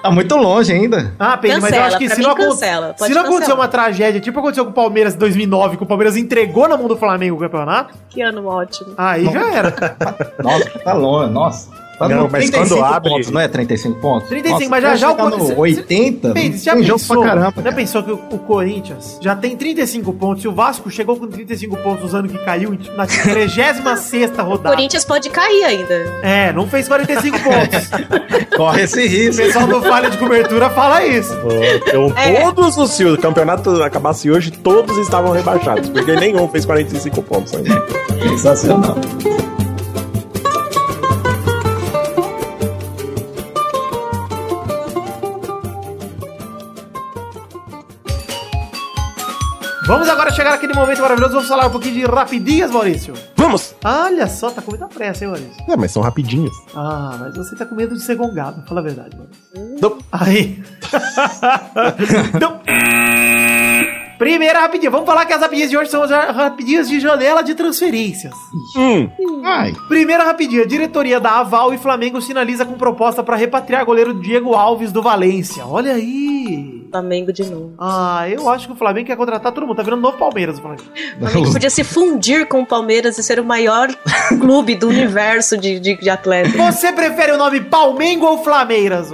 tá muito longe ainda. Ah, Pedro, mas eu acho que se não, cancela, se não acontecer uma tragédia, tipo aconteceu com o Palmeiras em 2009, que o Palmeiras entregou na mão do Flamengo o campeonato, Que ano ótimo. aí já era. (laughs) Nossa, tá longe, nossa. Tá Não, mas 35 quando abre- pontos, não é 35 pontos? 35, Nossa, mas já vai já o chegar no Corinthians- 80, Pedro, você já tem jogo pensou, pra caramba. já pensou que o, o Corinthians já tem 35 pontos e o Vasco chegou com 35 pontos nos anos que caiu na 36 (laughs) O rodada? Corinthians pode cair ainda. É, não fez 45 pontos. (laughs) Corre esse O risco. pessoal do Falha de Cobertura fala isso. Então, É. todos os. Se o campeonato acabasse hoje, todos estavam rebaixados. Porque nenhum fez 45 pontos ainda. Sensacional. Vamos agora chegar naquele momento maravilhoso, vamos falar um pouquinho de rapidinhas, Maurício. Vamos! Olha só, tá com muita pressa, hein, Maurício? É, mas são rapidinhos. Ah, mas você tá com medo de ser gongado, fala a verdade, Maurício. Não. Aí. (laughs) então, primeira rapidinha. Vamos falar que as rapidinhas de hoje são as rapidinhas de janela de transferências. Hum, Ai, Primeira rapidinha. Diretoria da Aval e Flamengo sinaliza com proposta para repatriar goleiro Diego Alves do Valência. Olha aí. Flamengo de novo. Ah, eu acho que o Flamengo quer contratar todo mundo. Tá virando novo Palmeiras o Flamengo. O Flamengo podia se fundir com o Palmeiras e ser o maior (laughs) clube do universo de, de, de atletas. Você prefere o nome Palmengo ou Flameiras?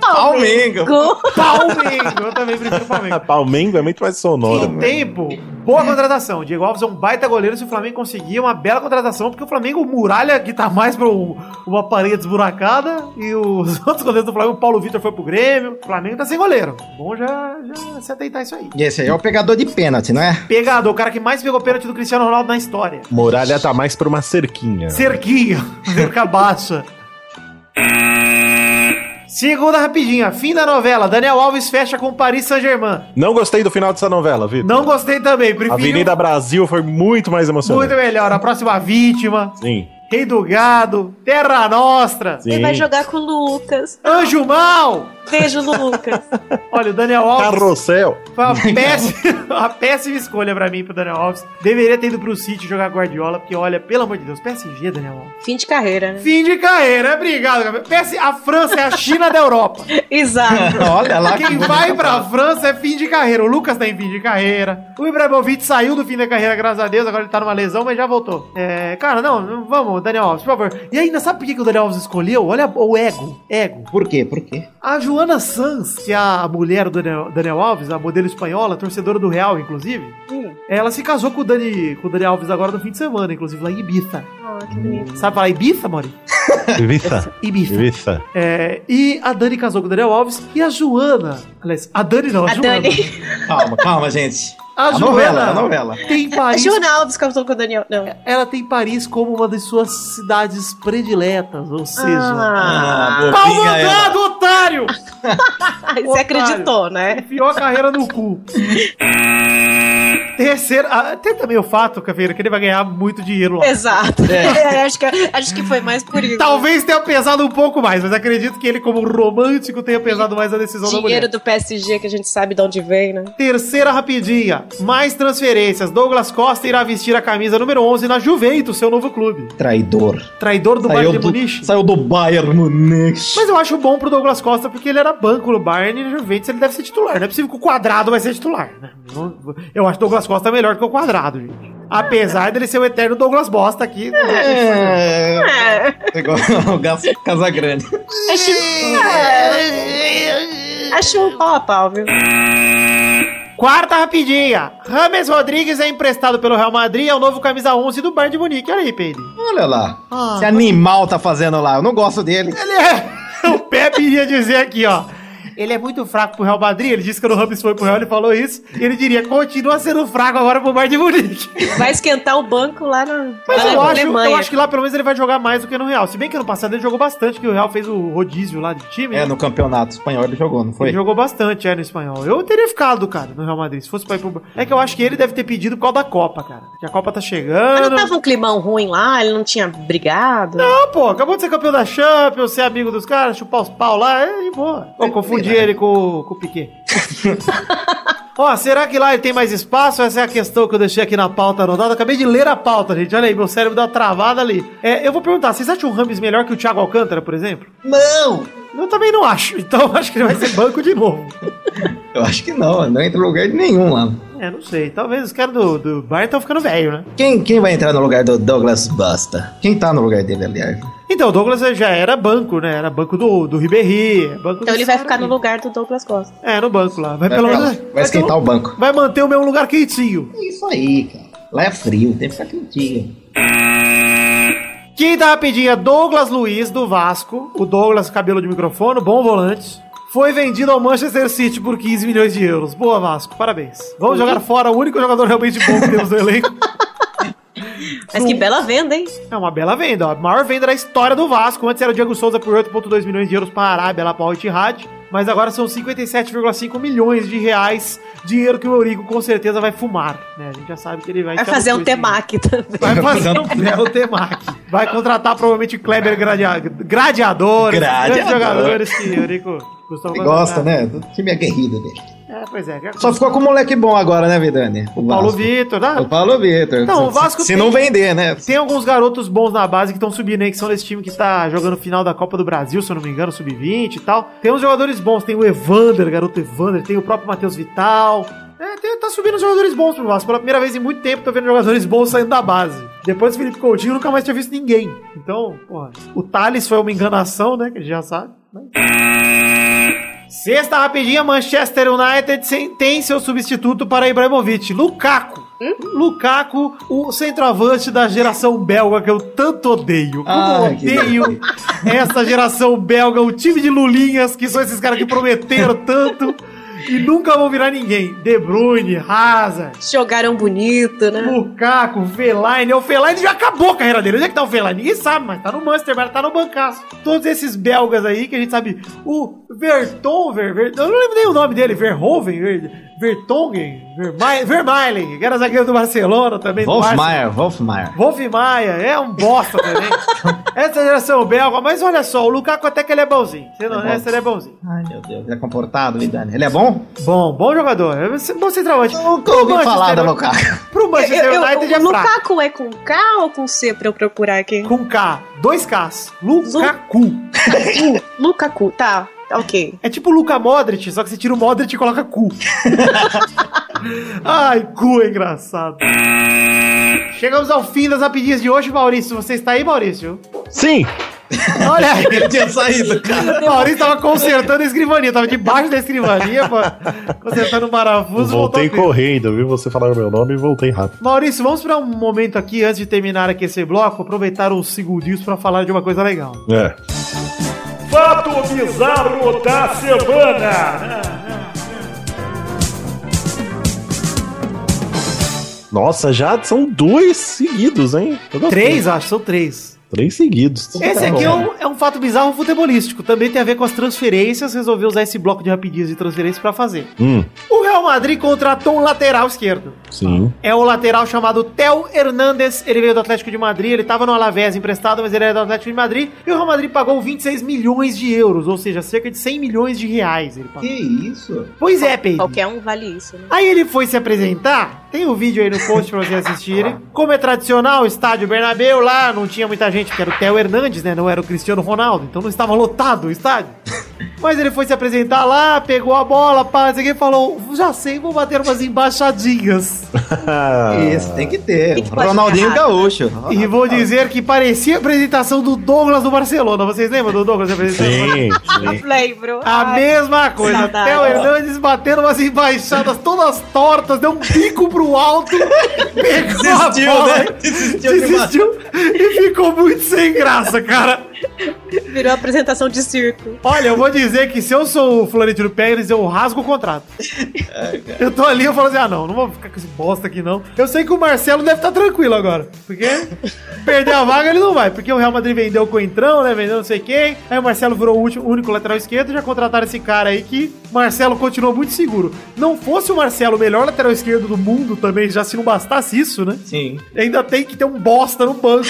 Palmengo. Gol. Palmengo. Eu também prefiro Palmengo. (laughs) Palmengo é muito mais sonoro. Em tempo, boa contratação. Diego Alves é um baita goleiro. Se o Flamengo conseguir, é uma bela contratação, porque o Flamengo muralha que tá mais pra um- uma parede desburacada. E os (laughs) outros goleiros do Flamengo, o Paulo Vitor foi pro Grêmio. O Flamengo tá sem goleiro. Bom já, já se ateitar isso aí. E esse aí é o pegador de pênalti, não é? Pegador, o cara que mais pegou pênalti do Cristiano Ronaldo na história. Muralha tá mais pra uma cerquinha. Cerquinha, (laughs) cerca baixa. (laughs) Segunda rapidinha, fim da novela. Daniel Alves fecha com Paris Saint-Germain. Não gostei do final dessa novela, Vitor. Não gostei também, prefiro Avenida Brasil foi muito mais emocionante. muito melhor. A próxima vítima, Sim, Rei do Gado, Terra Nostra, sim. Ele vai jogar com o Lucas. Anjo Mal. Beijo, Lucas. (laughs) Olha, o Daniel Alves Carrossel. foi uma péssima, (laughs) uma péssima escolha pra mim, pro Daniel Alves. Deveria ter ido pro City jogar Guardiola, porque olha, pelo amor de Deus, PSG, Daniel Alves. Fim de carreira, né? Fim de carreira, obrigado. Gabriel. PS, a França é a China da Europa. (laughs) Exato. Olha lá. Quem vai pra França é fim de carreira. O Lucas tá em fim de carreira. O Ibrahimovic saiu do fim da carreira, graças a Deus. Agora ele tá numa lesão, mas já voltou. É, cara, não- vamos. Daniel Alves, por favor. E ainda, sabe por que, que o Daniel Alves escolheu? Olha o ego. Ego. Por quê? Por quê? A Joana Sanz, que é a mulher do Daniel, Daniel Alves, a modelo espanhola, torcedora do Real, inclusive, ela se casou com o, Dani, com o Daniel Alves agora no fim de semana, inclusive, lá em Ibiza. Ah, que bonito. Sabe falar Ibiza, Mori? Ibiza. (laughs) Ibiza. Ibiza. É, e a Dani casou com o Daniel Alves e a Joana. Aliás, a Dani não, a, A Joana. Dani. Calma, calma, gente. A, A Joana novela, a novela. tem A Paris. Joana Alves casou com o Daniel. Não. Ela tem Paris como uma das suas cidades prediletas, ou seja. Ah, Pau bobinha ela. mandado, otário! (laughs) você acreditou, né? Enfiou a carreira no cu. (laughs) Terceiro. ah, tem também o fato, Caveira, que ele vai ganhar muito dinheiro lá. Exato. (laughs) É, acho, que, acho que foi mais por isso. Talvez tenha pesado um pouco mais, mas acredito que ele, como romântico, tenha pesado mais a decisão da mulher. Dinheiro do PSG que a gente sabe de onde vem, né? Terceira rapidinha. Mais transferências. Douglas Costa irá vestir a camisa número 11 na Juventus, seu novo clube. Traidor. Traidor do Saiu Bayern de do, Munique. saiu do Bayern Munique. Mas eu acho bom pro Douglas Costa porque ele era banco no Bayern e no Juventus ele deve ser titular. Não é possível que o quadrado vai ser titular, né? Eu acho o Douglas Costa melhor que o quadrado, gente. Apesar dele ser o eterno Douglas Bosta aqui. É. É. Igual o Gas Casagrande. Acho, acho um pau a pau, viu? Quarta rapidinha. Rames Rodrigues é emprestado pelo Real Madrid é o novo camisa 11 do Bayern de Munique. Olha aí, Peide. Olha lá. Ah, Esse animal tá fazendo lá. Eu não gosto dele. Ele é. (laughs) O Pepe iria dizer aqui, ó. Ele é muito fraco pro Real Madrid. Ele disse que o Rames foi pro Real, ele falou isso. E ele diria: continua sendo fraco agora pro Bayern de Munique. Vai esquentar o banco lá na, Mas lá eu na acho, Alemanha. eu acho que lá pelo menos ele vai jogar mais do que no Real. Se bem que ano passado ele jogou bastante, que o Real fez o rodízio lá de time. É, né? no campeonato espanhol ele jogou, não foi? Ele jogou bastante, é, no espanhol. Eu teria ficado, cara, no Real Madrid. Se fosse pra ir pro... É que eu acho que ele deve ter pedido por causa da Copa, cara. Que a Copa tá Mas chegando. não tava um climão ruim lá? Ele não tinha brigado? Não, pô, acabou de ser campeão da Champions, ser amigo dos caras, chupar os pau lá, é de boa. Pô, confundi ele com, com o Piquet. (laughs) Ó, será que lá ele tem mais espaço? Essa é a questão que eu deixei aqui na pauta anotada. Acabei de ler a pauta, gente. Olha aí, meu cérebro deu uma travada ali. É, eu vou perguntar, vocês acham o Rames melhor que o Thiago Alcântara, por exemplo? Não! Eu também não acho. Então eu acho que ele vai ser banco de novo. (laughs) Eu acho que não, não entra lugar de nenhum lá. É, não sei. Talvez os caras do, do Bayern estão ficando velho, né? Quem, quem vai entrar no lugar do Douglas Basta? Quem tá no lugar dele, aliás? Então, o Douglas já era banco, né? Era banco do, do Ribéry. é Banco Então ele vai ficar no aí. lugar do Douglas Costa. É, no banco lá. Vai, Vai, pelo menos. vai ter esquentar o banco. Vai manter o mesmo lugar quentinho. É isso aí, cara. Lá é frio, tem que ficar quentinho. Quinta rapidinha, Douglas Luiz, do Vasco. O Douglas, cabelo de microfone, bom volante. Foi vendido ao Manchester City por 15 milhões de euros. Boa, Vasco. Parabéns. Vamos jogar fora o único jogador realmente bom que temos no elenco. (laughs) Mas que bela venda, hein? É uma bela venda, ó. A maior venda da história do Vasco. Antes era o Diego Souza por 8,2 milhões de euros para a Arábia, lá para o Etihad. Mas agora são 57,5 milhões de reais. Dinheiro que o Eurico com certeza vai fumar, né? A gente já sabe que ele vai... Vai fazer um temaki também. Vai fazer um (laughs) belo temaki. Vai contratar provavelmente Kleber gradia... Gradiador, esses Gradiador. grandes jogadores que o Eurico costuma Ele gosta, né? Do time aguerrido dele. É, pois é. Só ficou com um moleque bom agora, né, Vidani? O Paulo Vasco. Vitor, né? O Paulo Vitor. Não, o Se- Vasco Se tem- não vender, né? Tem alguns garotos bons na base que estão subindo aí, que são desse time que tá jogando final da Copa do Brasil, se eu não me engano, sub-20 e tal. Tem uns jogadores bons, tem o Evander, garoto Evander, tem o próprio Matheus Vital. É, tem- tá subindo jogadores bons pro Vasco. Pela primeira vez em muito tempo, tô vendo jogadores bons saindo da base. Depois do Felipe Coutinho, nunca mais tinha visto ninguém. Então, porra, o Thales foi uma enganação, né, que a gente já sabe. né? Sexta rapidinha, Manchester United tem seu substituto para Ibrahimovic, Lukaku. Lukaku, o centroavante da geração belga que eu tanto odeio. Como eu Ai, que odeio essa geração belga, o time de lulinhas, que são esses caras que prometeram tanto e nunca vão virar ninguém. De Bruyne, Hazard, Jogaram bonito, né? Lukaku, Fellaini. O Fellaini já acabou a carreira dele. Onde é que tá o Fellaini? Ninguém sabe, mas tá no Manchester, mas tá no bancaço. Todos esses belgas aí que a gente sabe. O Vertonver, Ver, eu não lembro nem o nome dele. Verhoeven, Ver, Vertongen, Vermeilen, era zagueiro do Barcelona também. Wolfmaier, Wolfmaier. Wolf Maia, é um bosta também. (laughs) Essa geração belga, mas olha só, o Lukaku até que ele é bonzinho. Você não, É bom. essa ele é bonzinho. Ai, meu Deus, ele é comportado, Vidani. Ele é bom? Bom, bom jogador. É Bom centroavante. Nunca ouvi falar da Lukaku. Pro Manchester Eu- eu- United é o fraco. Lukaku é com K ou com C pra eu procurar aqui? Com K. Dois Ks. Lukaku. Lu- Lukaku, (laughs) tá, ok. É tipo o Luka Modric, só que você tira o Modric e coloca cu. (laughs) Ai, cu é engraçado. Chegamos ao fim das rapidinhas de hoje, Maurício. Você está aí, Maurício? Sim! Olha (laughs) aí. Ele tinha saído, cara. Maurício tava consertando a escrivaninha, tava debaixo da escrivaninha, pô, consertando o parafuso. voltei voltou correndo, viu? Você falaram meu nome e voltei rápido. Maurício, vamos para um momento aqui, antes de terminar aqui esse bloco, aproveitar uns segundinhos para falar de uma coisa legal. É. Fato bizarro da semana. Nossa, já são dois seguidos, hein? Três, acho, são três. Três seguidos. Esse aqui é um, é um fato bizarro futebolístico. Também tem a ver com as transferências. Resolveu usar esse bloco de rapidinhas de transferência para fazer. Hum, O Real Madrid contratou um lateral esquerdo. Sim. É o lateral chamado Theo Hernandes. Ele veio do Atlético de Madrid. Ele estava no Alavés emprestado, mas ele era do Atlético de Madrid. E o Real Madrid pagou 26 milhões de euros, ou seja, cerca de 100 milhões de reais. Ele pagou. Que isso? Pois é, Pedro. Qualquer um vale isso, né? Aí ele foi se apresentar. Tem o vídeo aí no post pra vocês assistirem. (laughs) Como é tradicional, o estádio Bernabéu lá não tinha muita gente, porque era o Theo Hernandes, né? Não era o Cristiano Ronaldo, então não estava lotado o estádio. (laughs) Mas ele foi se apresentar lá, pegou a bola, pá, e falou: Já sei, vou bater umas embaixadinhas. (laughs) Isso, tem que ter. Que que Ronaldinho? Gaúcho. E vou dizer que parecia a apresentação do Douglas do Barcelona. Vocês lembram do Douglas apresentando? Sim, sim. Lembro. A Ai, mesma coisa. saudade. Theo Hernandes batendo umas embaixadas todas tortas, deu um pico pro alto, (laughs) pegou Desistiu, a bola, né? Desistiu de desistiu e ficou muito sem graça, cara. Virou apresentação de circo. Olha, eu vou dizer que se eu sou o Florentino Pérez, eu rasgo o contrato. eu tô ali, eu falo assim, ah não, não vou ficar com esse bosta aqui não. Eu sei que o Marcelo deve estar tranquilo agora, porque perder a vaga ele não vai, porque o Real Madrid vendeu o Coentrão, né, vendeu não sei quem, aí o Marcelo virou o último, único lateral esquerdo, já contrataram esse cara aí que Marcelo continuou muito seguro. Não fosse o Marcelo o melhor lateral esquerdo do mundo também, já se não bastasse isso, né? Sim. ainda tem que ter um bosta no banco.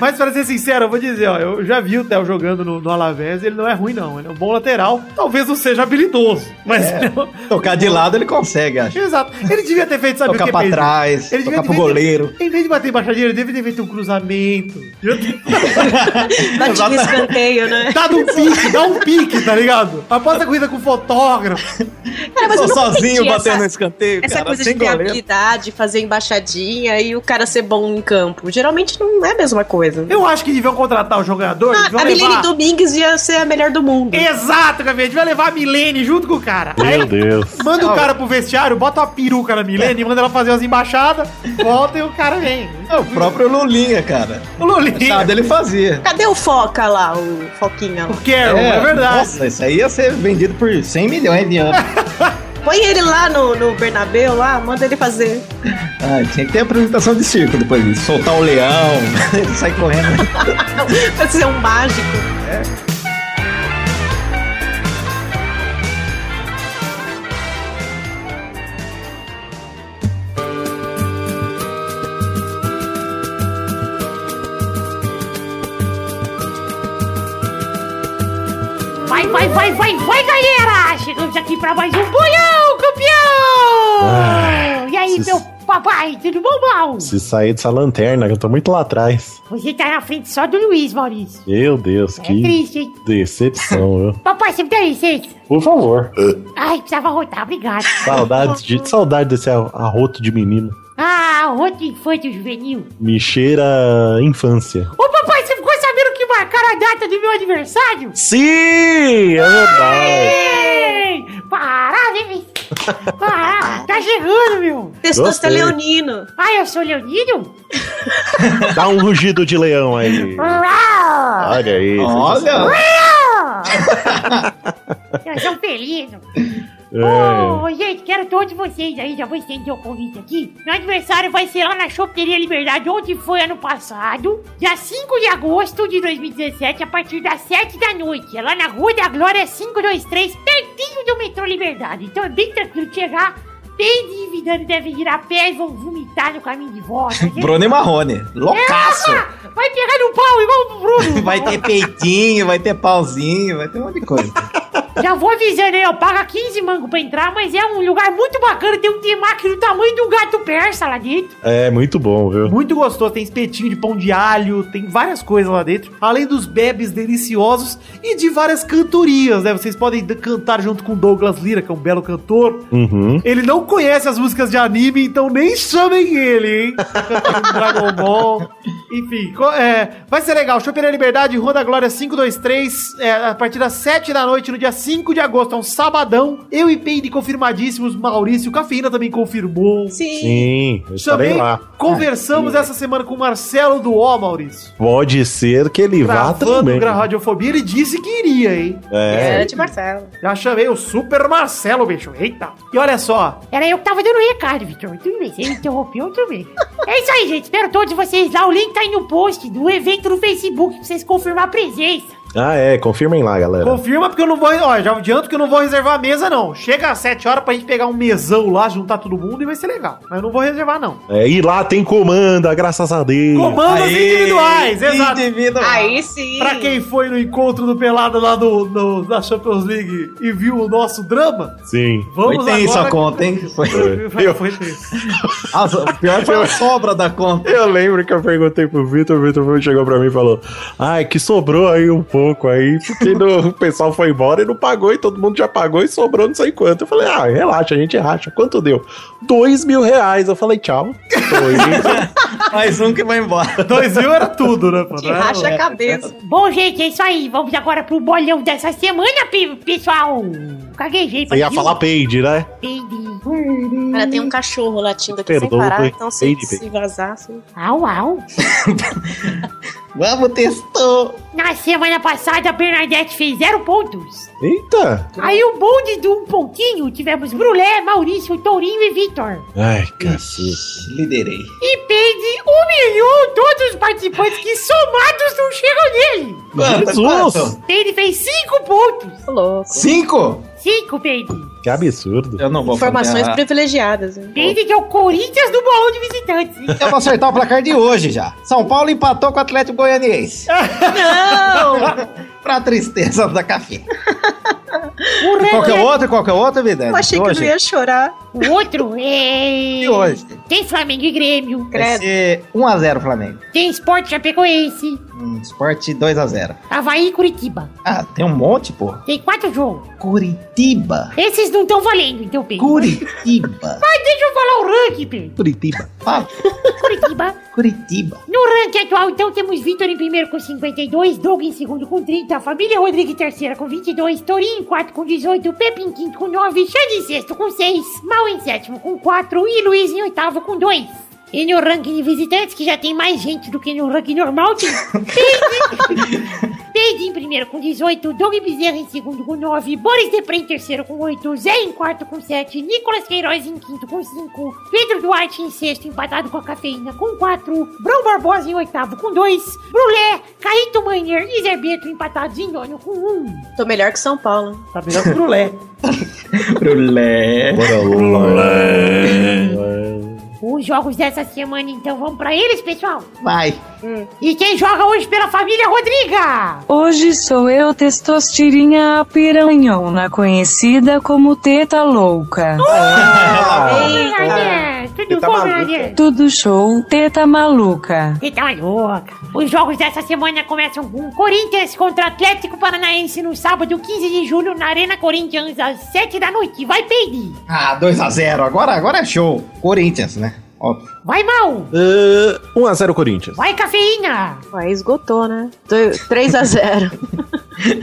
Mas pra ser sincero, eu vou dizer, ó, eu já vi o Theo jogando no, no Alavés, ele não é ruim não, ele é um bom lateral, talvez não seja habilidoso, mas é um- Tocar de lado ele consegue, acho. Exato. Ele devia ter feito, sabe Tocar o que pra Pedro? trás, Ele tocar devia pro ter- goleiro. Em vez de bater embaixadinha, ele devia ter feito um cruzamento. (laughs) Ter Bate no escanteio, né? Dado um pique, dá um pique, tá ligado? Após a corrida com fotógrafo. Cara, mas Só eu nunca sozinho batendo no essa, escanteio, essa cara, coisa sem de ter goleiro. habilidade, fazer embaixadinha e o cara ser bom em campo. Geralmente não é a mesma coisa. Eu acho que deviam contratar o jogador. Ah, a Milene levar- Domingues ia ser a melhor do mundo. Exato, Gabriel. Devia levar a Milene junto com o cara. Aí Meu ele- Deus. Manda o cara pro vestiário, bota uma peruca na Milene, manda ela fazer umas embaixadas, volta e o cara vem. É o próprio Lulinha, cara. O Lulinha. Nada ele fazia. Cadê o Foca lá, o Foquinha lá? O Carol, é, verdade. Nossa, isso aí ia ser vendido por 100 milhões de anos. (laughs) Põe ele lá no, no Bernabéu, lá, manda ele fazer. ah, tinha que ter apresentação de circo depois disso. Soltar o leão, (laughs) ele sai correndo. (laughs) Pra ser um mágico. Vai, vai, vai, vai, vai, galera! Chegamos aqui pra mais um bolhão, campeão! Ah, e aí, esses- meu papai, tudo bom, mal? Se sair dessa lanterna, que eu tô muito lá atrás. Você tá na frente só do Luiz, Maurício. Meu Deus, É que triste, hein? decepção, viu? (laughs) Papai, você me dá licença? Por favor. Ai, precisava rotar, obrigado. Saudade, de, saudade desse ar- arroto de menino. Ah, outro infantil juvenil. Me cheira infância. Ô, papai, a data do meu aniversário? Sim, é verdade. Parabéns! Parabéns! Tá chegando, meu! Testosta Gostei. Leonino. Ah, eu sou Leonido? Dá um rugido de leão aí. Uau! Olha aí. Olha, Eu sou felino. É. Ô, gente, quero todos vocês aí, já vou estender o convite aqui. Meu aniversário vai ser lá na Choperia Liberdade, onde foi ano passado, dia 5 de agosto de 2017, a partir das 7 da noite. É lá na Rua da Glória 523, pertinho do metrô Liberdade. Então é bem tranquilo de chegar. Bem dividendo, devem ir a pé e vão vomitar no caminho de volta. (laughs) Bruno e Marrone. Loucaço. Ah, vai pegar no pau igual o Bruno. (laughs) Vai ter peitinho, vai ter pauzinho, vai ter um monte de coisa. (laughs) Já vou avisando aí, ó. Paga 15 mangos pra entrar, mas é um lugar muito bacana. Tem um temaki do tamanho de um gato persa lá dentro. É, muito bom, viu? Muito gostoso, tem espetinho de pão de alho, tem várias coisas lá dentro. Além dos bebes deliciosos e de várias cantorias, né? Vocês podem cantar junto com Douglas Lira, que é um belo cantor. Uhum. Ele não conhece as músicas de anime, então nem chamem ele, hein? Cantando Dragon (laughs) Ball. Enfim, é, vai ser legal. Choperia Liberdade, Rua da Glória 523, é, a partir das 7 da noite, no dia 5 de agosto, é um sabadão. Eu e Peide confirmadíssimos, Maurício, Cafeína também confirmou. Sim. Sim, eu estarei Também lá. conversamos (laughs) essa semana com o Marcelo do O, Maurício. Pode ser que ele vá Gravando também. Gra Radiofobia, ele disse que iria, hein? É. Grande Marcelo. Já chamei o Super Marcelo, bicho. Eita. E olha só, Era eu que tava dando recado, Vitor. Tudo bem, você me interrompeu, tudo bem. É isso aí, gente. Espero todos vocês lá. O link tá aí no post do evento no Facebook pra vocês confirmar a presença. Ah, é, confirmem lá, galera. confirma porque eu não vou. Ó, já adianto que eu não vou reservar a mesa, não. Chega às 7 horas pra gente pegar um mesão lá, juntar todo mundo e vai ser legal. Mas eu não vou reservar, não. É, e lá tem comanda, graças a Deus. Comandos Aê, individuais, exato. individual. Aí sim. Pra quem foi no encontro do Pelado lá do, no- da Champions League e viu o nosso drama, Sim. Foi vamos tenso agora... a conta, hein? Foi. Foi, foi tenso. Nossa, (laughs) o pior foi a sobra da conta. Eu lembro que eu perguntei pro Vitor, o Vitor chegou pra mim e falou: Ai, que sobrou aí um pouco aí, porque no- (laughs) o pessoal foi embora e não pagou, e todo mundo já pagou e sobrou não sei quanto. Eu falei, ah, relaxa, a gente racha. Quanto deu? Dois mil reais. Eu falei, tchau. Dois. (laughs) Mais um que vai embora. Dois mil era tudo, né? pô? Te racha a cabeça. Bom, gente, é isso aí. Vamos agora pro bolão dessa semana, pe- pessoal. Caguejei. Você ia falar peide, né? Cara, tem um cachorro latindo aqui sem Perdoa, parar, foi então se, peide, se vazar, assim. Au, au. (laughs) Vamos testar. Na semana passada, a Bernadette fez zero pontos. Eita! Aí o bonde do um pontinho, tivemos Brulé, Maurício, Tourinho e Vitor. Ai, cacete. Liderei. E Peide humilhou todos os participantes que somados não chegam nele. Quanto? Jesus! Peide fez cinco pontos. Tô louco. Cinco? Cinco, Peide. Que absurdo. Eu não vou Informações privilegiadas. hein? Peide que é o Corinthians do bolão de visitantes. (laughs) Eu vou acertar o placar de hoje já. São Paulo empatou com o Atlético Goianiense. Não! (laughs) pra tristeza da café. O Qual que é outro? Qual que é o outro, Vidente? Eu achei que eu não ia chorar. O outro é... E hoje? Tem Flamengo e Grêmio. Vai Credo. ser 1x0 Flamengo. Tem Sport Chapecoense. Esporte 2x0. Havaí e Curitiba. Ah, tem um monte, pô. Tem quatro jogos. Curitiba. Esses não estão valendo, então, Pedro. Curitiba. (laughs) Mas deixa eu falar o ranking, Pedro. Curitiba. Fala. Curitiba. (laughs) Curitiba. No ranking atual, então, temos Vitor em primeiro com 52, Doug em segundo com 30, Família Rodrigues em terceira com 22, Torinho em quarto com 18, Pepe em quinto com 9, Xande em sexto com 6, Mal em sétimo com 4 e Luiz em oitavo com 2. E no ranking de visitantes, que já tem mais gente do que no ranking normal, tem Peide, em primeiro com 18, Doug Bezerra em segundo com 9, Boris Depre em terceiro com 8, Zé em quarto com 7, Nicolas Queiroz em quinto com 5, Pedro Duarte em sexto empatado com a cafeína com 4, Brão Barbosa em oitavo com 2, Brulé, Caíto Manher e Zerbeto empatados em nono com 1. Tô melhor que São Paulo. Tá melhor que o Brulé. (laughs) Brulé. Os jogos dessa semana, então, vamos pra eles, pessoal. Vai. E quem joga hoje pela família Rodriga? Hoje sou eu, Testostirinha a piranhona, conhecida como Teta Louca. Bernadette, (laughs) tudo Teta bom, maluca. Tudo show, Teta Maluca. Eita, louca. Os jogos dessa semana começam com Corinthians contra Atlético Paranaense no sábado 15 de julho na Arena Corinthians às 7 da noite. Vai, Peide. Ah, 2x0. Agora, agora é show. Corinthians, né? Óbvio. Vai, Mal. Uh, 1x0 Corinthians. Vai, Cafeína. Aí esgotou, né? 3x0.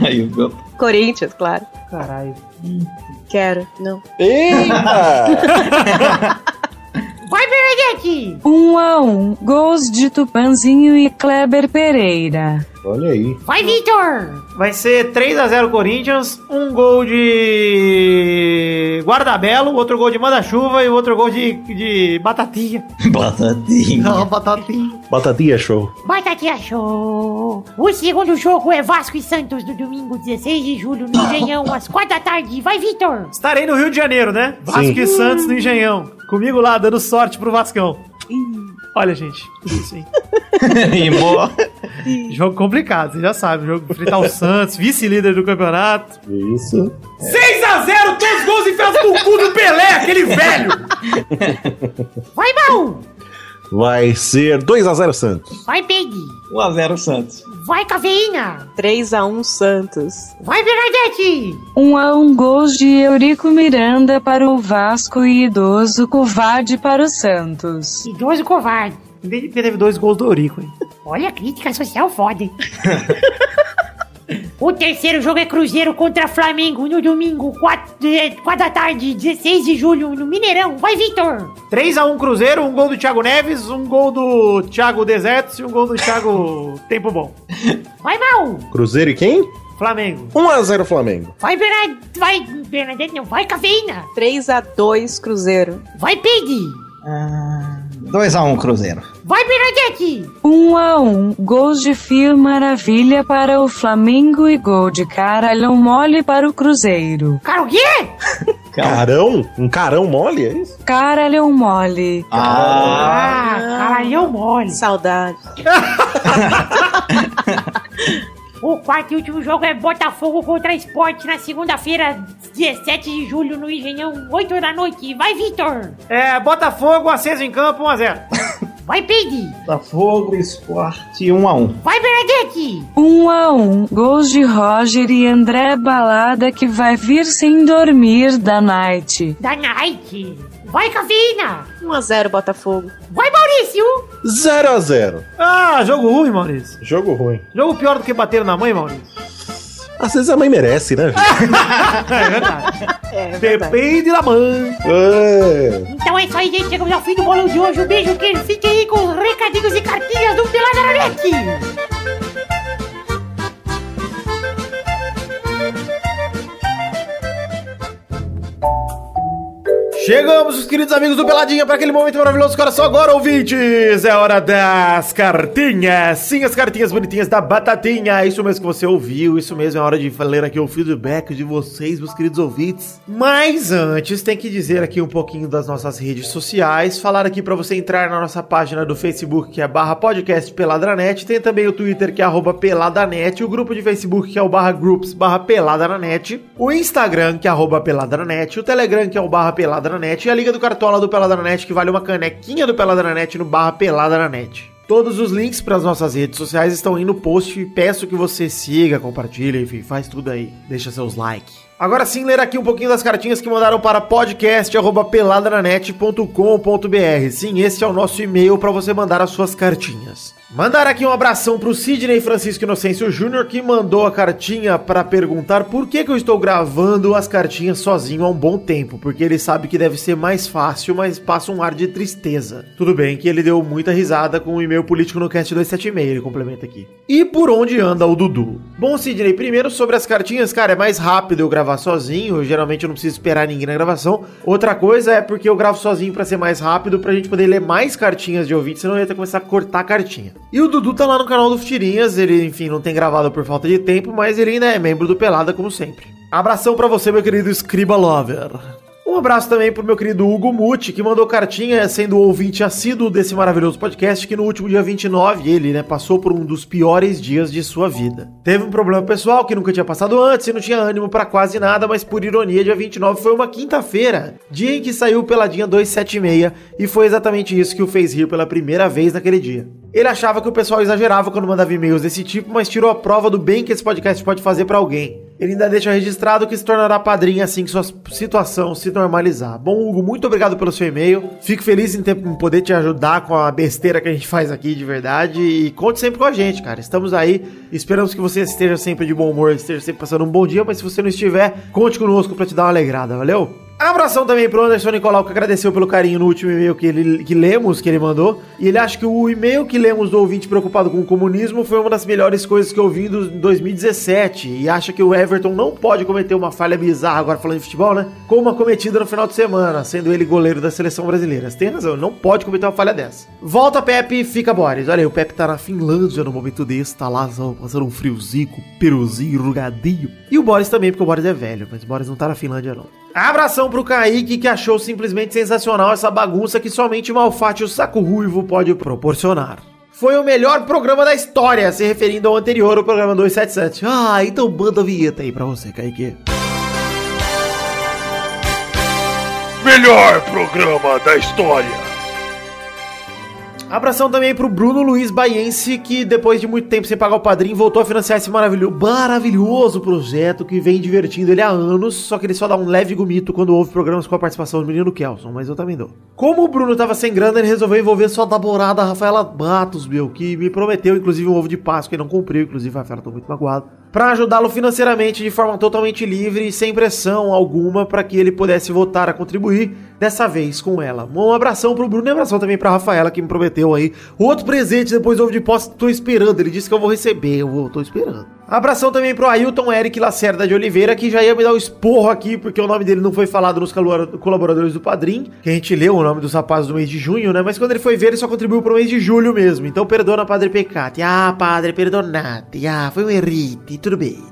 (laughs) Aí, viu? Corinthians, claro. Caralho. Quero. Não. Eita! (laughs) Vai, Bernadette. Um a um, gols de Tupanzinho e Kleber Pereira. Olha aí. Vai, Vitor. Vai ser 3x0 Corinthians, um gol de Guardabelo, outro gol de Manda-Chuva e outro gol de, de Batatinha. (laughs) Batatinha. Não, Batatinha. Batatinha show. Batatinha Show. O segundo jogo é Vasco e Santos no domingo 16 de julho no Engenhão às 4 da tarde. Vai, Vitor. Estarei no Rio de Janeiro, né? Vasco e Santos no Engenhão. Comigo lá, dando sorte pro Vascão. Olha, gente? (laughs) E boa. Jogo complicado, você já sabe. Jogo enfrentar o Santos, vice-líder do campeonato. Isso. 6x0, todos os gols enfiados no cu do Pelé, aquele velho! Vai, (laughs) Baú. Vai ser 2x0 Santos. Vai, Peide. 1x0 Santos. Vai, Cafeína. 3x1 Santos. Vai, Bernadette. Um a um gols de Eurico Miranda para o Vasco e idoso covarde para o Santos. Idoso covarde. Desde que teve dois gols do Eurico, hein? Olha, crítica social foda, hein? (laughs) O terceiro jogo é Cruzeiro contra Flamengo no domingo, 4, da tarde, 16 de julho, no Mineirão. Vai, Vitor! 3x1 Cruzeiro, um gol do Thiago Neves, um gol do Thiago Desertos e um gol do Thiago (laughs) Tempo Bom. Vai, Mal! Cruzeiro e quem? Flamengo. 1x0 Flamengo. Vai, Bernadette! Vai, Bernadette, não. Vai, Cafeína! 3x2 Cruzeiro. Vai, Pig! 2x1 Cruzeiro. Vai, Bernadette! Um a um gols de Fio Maravilha para o Flamengo e gol de Caralhão Mole para o Cruzeiro. Cara, o quê? (laughs) Carão? Um carão mole, é isso? Caralhão Mole. Ah, Ah, caralhão mole. Saudade. (laughs) O quarto e último jogo é Botafogo contra Esporte na segunda-feira, 17 de julho, no Engenhão, 8 da noite. Vai, Vitor! É, Botafogo, aceso em campo, 1x0. Vai, Peide! Botafogo, Esporte 1x1. Vai, Bernadette! Um a um gols de Roger e André Balada que vai vir sem dormir da night. Da Night! Vai, Cafeína! 1x0 Botafogo. Vai, Maurício! 0x0. Ah, jogo ruim, Maurício. Jogo ruim. Jogo pior do que bater na mãe, Maurício. Às vezes a mãe merece, né? (laughs) É verdade. É, Depende da mãe. É. Então é isso aí, gente. Chegamos ao fim do bolão de hoje. Um beijo, que fique aí com os recadinhos e cartinhas do Peladranet! Chegamos, os queridos amigos do Peladinha, para aquele momento maravilhoso. Agora só agora, ouvintes. É hora das cartinhas. Sim, as cartinhas bonitinhas da Batatinha. Isso mesmo que você ouviu. Isso mesmo é hora de ler aqui o feedback de vocês, meus queridos ouvintes. Mas antes, tem que dizer aqui um pouquinho das nossas redes sociais. Falar aqui para você entrar na nossa página do Facebook, que é barra podcast Peladranet. Tem também o Twitter, que é arroba Peladanet. O grupo de Facebook, que é o barra groups barra Peladananet. O Instagram, que é arroba Peladranet. O Telegram, que é o barra Peladranet. E a Liga do Cartola do Peladranet, que vale uma canequinha do Peladranet no barra Peladranet. Todos os links para as nossas redes sociais estão aí no post. Peço que você siga, compartilhe, enfim, faz tudo aí. Deixa seus likes. Agora sim, ler aqui um pouquinho das cartinhas que mandaram para podcast@peladranet.com.br. Sim, esse é o nosso e-mail para você mandar as suas cartinhas. Mandar aqui um abração pro Sidney Francisco Inocêncio Júnior que mandou a cartinha para perguntar por que, que eu estou gravando as cartinhas sozinho há um bom tempo, porque ele sabe que deve ser mais fácil, mas passa um ar de tristeza. Tudo bem que ele deu muita risada com o e-mail político no cast 276, ele complementa aqui. E por onde anda o Dudu? Bom, Sidney, primeiro sobre as cartinhas, cara, é mais rápido eu gravar sozinho, eu, geralmente eu não preciso esperar ninguém na gravação. Outra coisa é porque eu gravo sozinho para ser mais rápido, pra gente poder ler mais cartinhas de ouvinte, senão eu ia ter que começar a cortar a cartinha. E o Dudu tá lá no canal do Futirinhas, ele, enfim, não tem gravado por falta de tempo, mas ele ainda é membro do Pelada, como sempre. Abração pra você, meu querido Scriba Lover. Um abraço também pro meu querido Hugo Muti, que mandou cartinha sendo ouvinte assíduo desse maravilhoso podcast, que no último dia 29, ele, né, passou por um dos piores dias de sua vida. Teve um problema pessoal que nunca tinha passado antes e não tinha ânimo pra quase nada, mas por ironia, dia 29 foi uma quinta-feira, dia em que saiu Peladinha 276, e foi exatamente isso que o fez rir pela primeira vez naquele dia. Ele achava que o pessoal exagerava quando mandava e-mails desse tipo, mas tirou a prova do bem que esse podcast pode fazer pra alguém. Ele ainda deixa registrado que se tornará padrinho assim que sua situação se normalizar. Bom, Hugo, muito obrigado pelo seu e-mail. Fico feliz em, ter, em poder te ajudar com a besteira que a gente faz aqui de verdade. E conte sempre com a gente, cara. Estamos aí. Esperamos que você esteja sempre de bom humor, esteja sempre passando um bom dia. Mas se você não estiver, conte conosco pra te dar uma alegrada, valeu? Abração também pro Anderson Nicolau, que agradeceu pelo carinho no último e-mail que, ele, que lemos, que ele mandou. E ele acha que o e-mail que lemos do ouvinte preocupado com o comunismo foi uma das melhores coisas que eu ouvi em 2017. E acha que o Everton não pode cometer uma falha bizarra, agora falando de futebol, né? Como uma cometida no final de semana, sendo ele goleiro da seleção brasileira. Você tem razão, não pode cometer uma falha dessa. Volta, Pepe, fica Boris. Olha aí, o Pepe tá na Finlândia no momento desse, tá lá passando um friozinho, peruzinho, rugadinho. E o Boris também, porque o Boris é velho, mas o Boris não tá na Finlândia, não. Abração pro Kaique, que achou simplesmente sensacional essa bagunça que somente Malfate o Saco Ruivo pode proporcionar. Foi o melhor programa da história, se referindo ao anterior, o programa 277. Ah, então manda a vinheta aí pra você, Kaique. Melhor programa da história. Abração também pro Bruno Luiz Baiense, que depois de muito tempo sem pagar o padrinho, voltou a financiar esse maravilhoso, maravilhoso projeto que vem divertindo ele há anos, só que ele só dá um leve gomito quando houve programas com a participação do menino Kelson, mas eu também dou. Como o Bruno tava sem grana, ele resolveu envolver sua namorada Rafaela Matos, meu, que me prometeu inclusive um ovo de Páscoa e não cumpriu, inclusive a Rafaela tô muito magoado. Pra ajudá-lo financeiramente de forma totalmente livre e sem pressão alguma para que ele pudesse voltar a contribuir, dessa vez com ela. Um abração pro Bruno e um abração também pra Rafaela que me prometeu aí outro presente depois do ovo de Páscoa. Tô esperando, ele disse que eu vou receber, eu vou, tô esperando. Abração também pro Ailton Eric Lacerda de Oliveira, que já ia me dar um esporro aqui, porque o nome dele não foi falado nos colaboradores do Padrim, que a gente leu o nome dos rapazes do mês de junho, né? Mas quando ele foi ver, ele só contribuiu pro mês de julho mesmo. Então perdona, Padre Pecati. Ah, Padre, perdonate. Ah, foi um errite, tudo bem.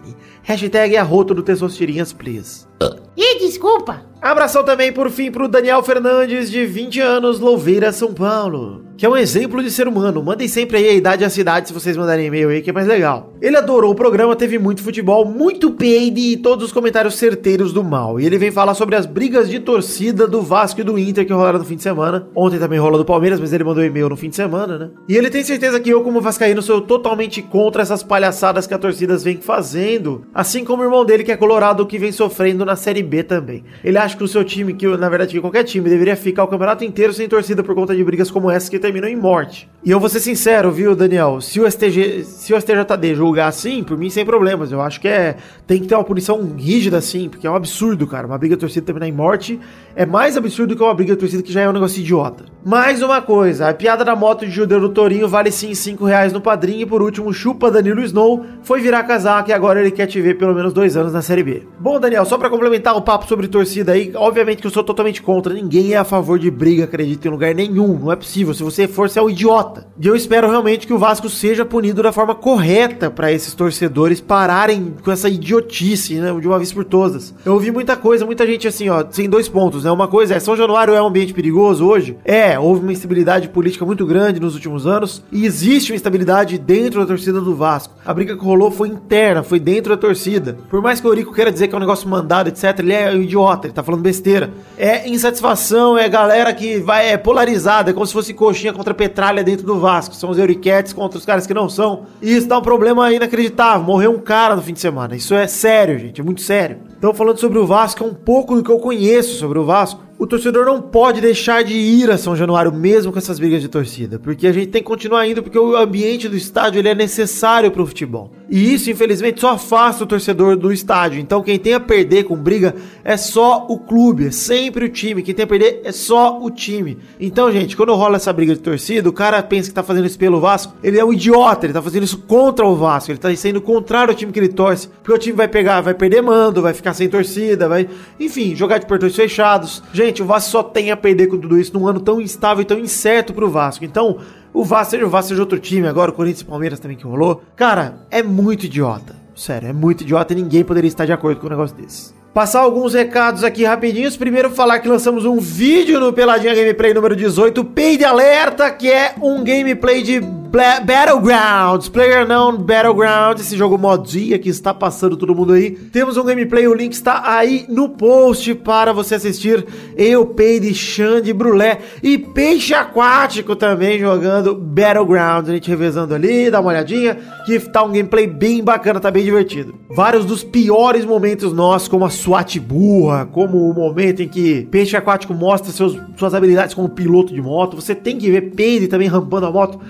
Hashtag arroto do Tessostirinhas, please. Ih, desculpa. Abração também, por fim, pro Daniel Fernandes, de 20 anos, Louveira, São Paulo. Que é um exemplo de ser humano. Mandem sempre aí a idade e a cidade se vocês mandarem e-mail aí, que é mais legal. Ele adorou o programa, teve muito futebol, muito peide e todos os comentários certeiros do mal. E ele vem falar sobre as brigas de torcida do Vasco e do Inter que rolaram no fim de semana. Ontem também rolou do Palmeiras, mas ele mandou e-mail no fim de semana, né? E ele tem certeza que eu, como vascaíno, sou totalmente contra essas palhaçadas que a torcidas vem fazendo. Assim como o irmão dele, que é colorado, que vem sofrendo na Série B também. Ele acha que o seu time, que na verdade que qualquer time, deveria ficar o campeonato inteiro sem torcida por conta de brigas como essa que terminam em morte. E eu vou ser sincero, viu, Daniel? Se o, STG, se o STJD julgar assim, por mim sem problemas. Eu acho que é tem que ter uma punição rígida assim, porque é um absurdo, cara. Uma briga torcida terminar em morte é mais absurdo que uma briga torcida que já é um negócio idiota. Mais uma coisa, a piada da moto de judeu do Torinho vale sim 5 reais no padrinho. E por último, chupa Danilo Snow foi virar casaco e agora ele quer te ver pelo menos dois anos na Série B. Bom, Daniel, só pra complementar o papo sobre torcida aí, obviamente que eu sou totalmente contra. Ninguém é a favor de briga, acredito, em lugar nenhum. Não é possível. Se você for, você é um idiota. E eu espero realmente que o Vasco seja punido da forma correta pra esses torcedores pararem com essa idiotice, né? De uma vez por todas. Eu ouvi muita coisa, muita gente assim, ó, sem dois pontos, né? Uma coisa é, São Januário é um ambiente perigoso hoje? É, houve uma instabilidade política muito grande nos últimos anos e existe uma instabilidade dentro da torcida do Vasco. A briga que rolou foi interna, foi dentro da torcida. Por mais que o Eurico queira dizer que é um negócio mandado, etc, ele é um idiota, ele tá falando besteira. É insatisfação, é galera que vai é polarizada, é como se fosse coxinha contra petralha dentro do Vasco. São os Euriquetes contra os caras que não são. E isso dá um problema inacreditável. Morreu um cara no fim de semana. Isso é sério, gente, é muito sério. Então, falando sobre o Vasco, é um pouco do que eu conheço sobre o Vasco. O torcedor não pode deixar de ir a São Januário, mesmo com essas brigas de torcida, porque a gente tem que continuar indo, porque o ambiente do estádio ele é necessário para o futebol. E isso, infelizmente, só afasta o torcedor do estádio. Então, quem tem a perder com briga é só o clube, é sempre o time. Quem tem a perder é só o time. Então, gente, quando rola essa briga de torcida, o cara pensa que tá fazendo isso pelo Vasco, ele é um idiota, ele tá fazendo isso contra o Vasco, ele tá sendo contrário ao time que ele torce, porque o time vai pegar, vai perder mando, vai ficar sem torcida, vai, enfim, jogar de portões fechados. Gente, o Vasco só tem a perder com tudo isso num ano tão instável e tão incerto pro Vasco. Então, o Vasco, seja o Vasco, seja outro time, agora o Corinthians e Palmeiras também que rolou. Cara, é muito idiota. Sério, é muito idiota e ninguém poderia estar de acordo com um negócio desse. Passar alguns recados aqui rapidinhos. Primeiro, falar que lançamos um vídeo no Peladinha Gameplay número 18, Pay de Alerta, que é um gameplay de Battlegrounds, Player Known Battlegrounds, esse jogo modinha que está passando todo mundo aí. Temos um gameplay, o link está aí no post para você assistir. Eu, Peide, Xande, Brulé e Peixe Aquático também jogando Battlegrounds. A gente revezando ali, dá uma olhadinha, que tá um gameplay bem bacana, tá bem divertido. Vários dos piores momentos nossos, como a SWAT burra, como o momento em que Peixe Aquático mostra seus, suas habilidades como piloto de moto. Você tem que ver Peide também rampando a moto.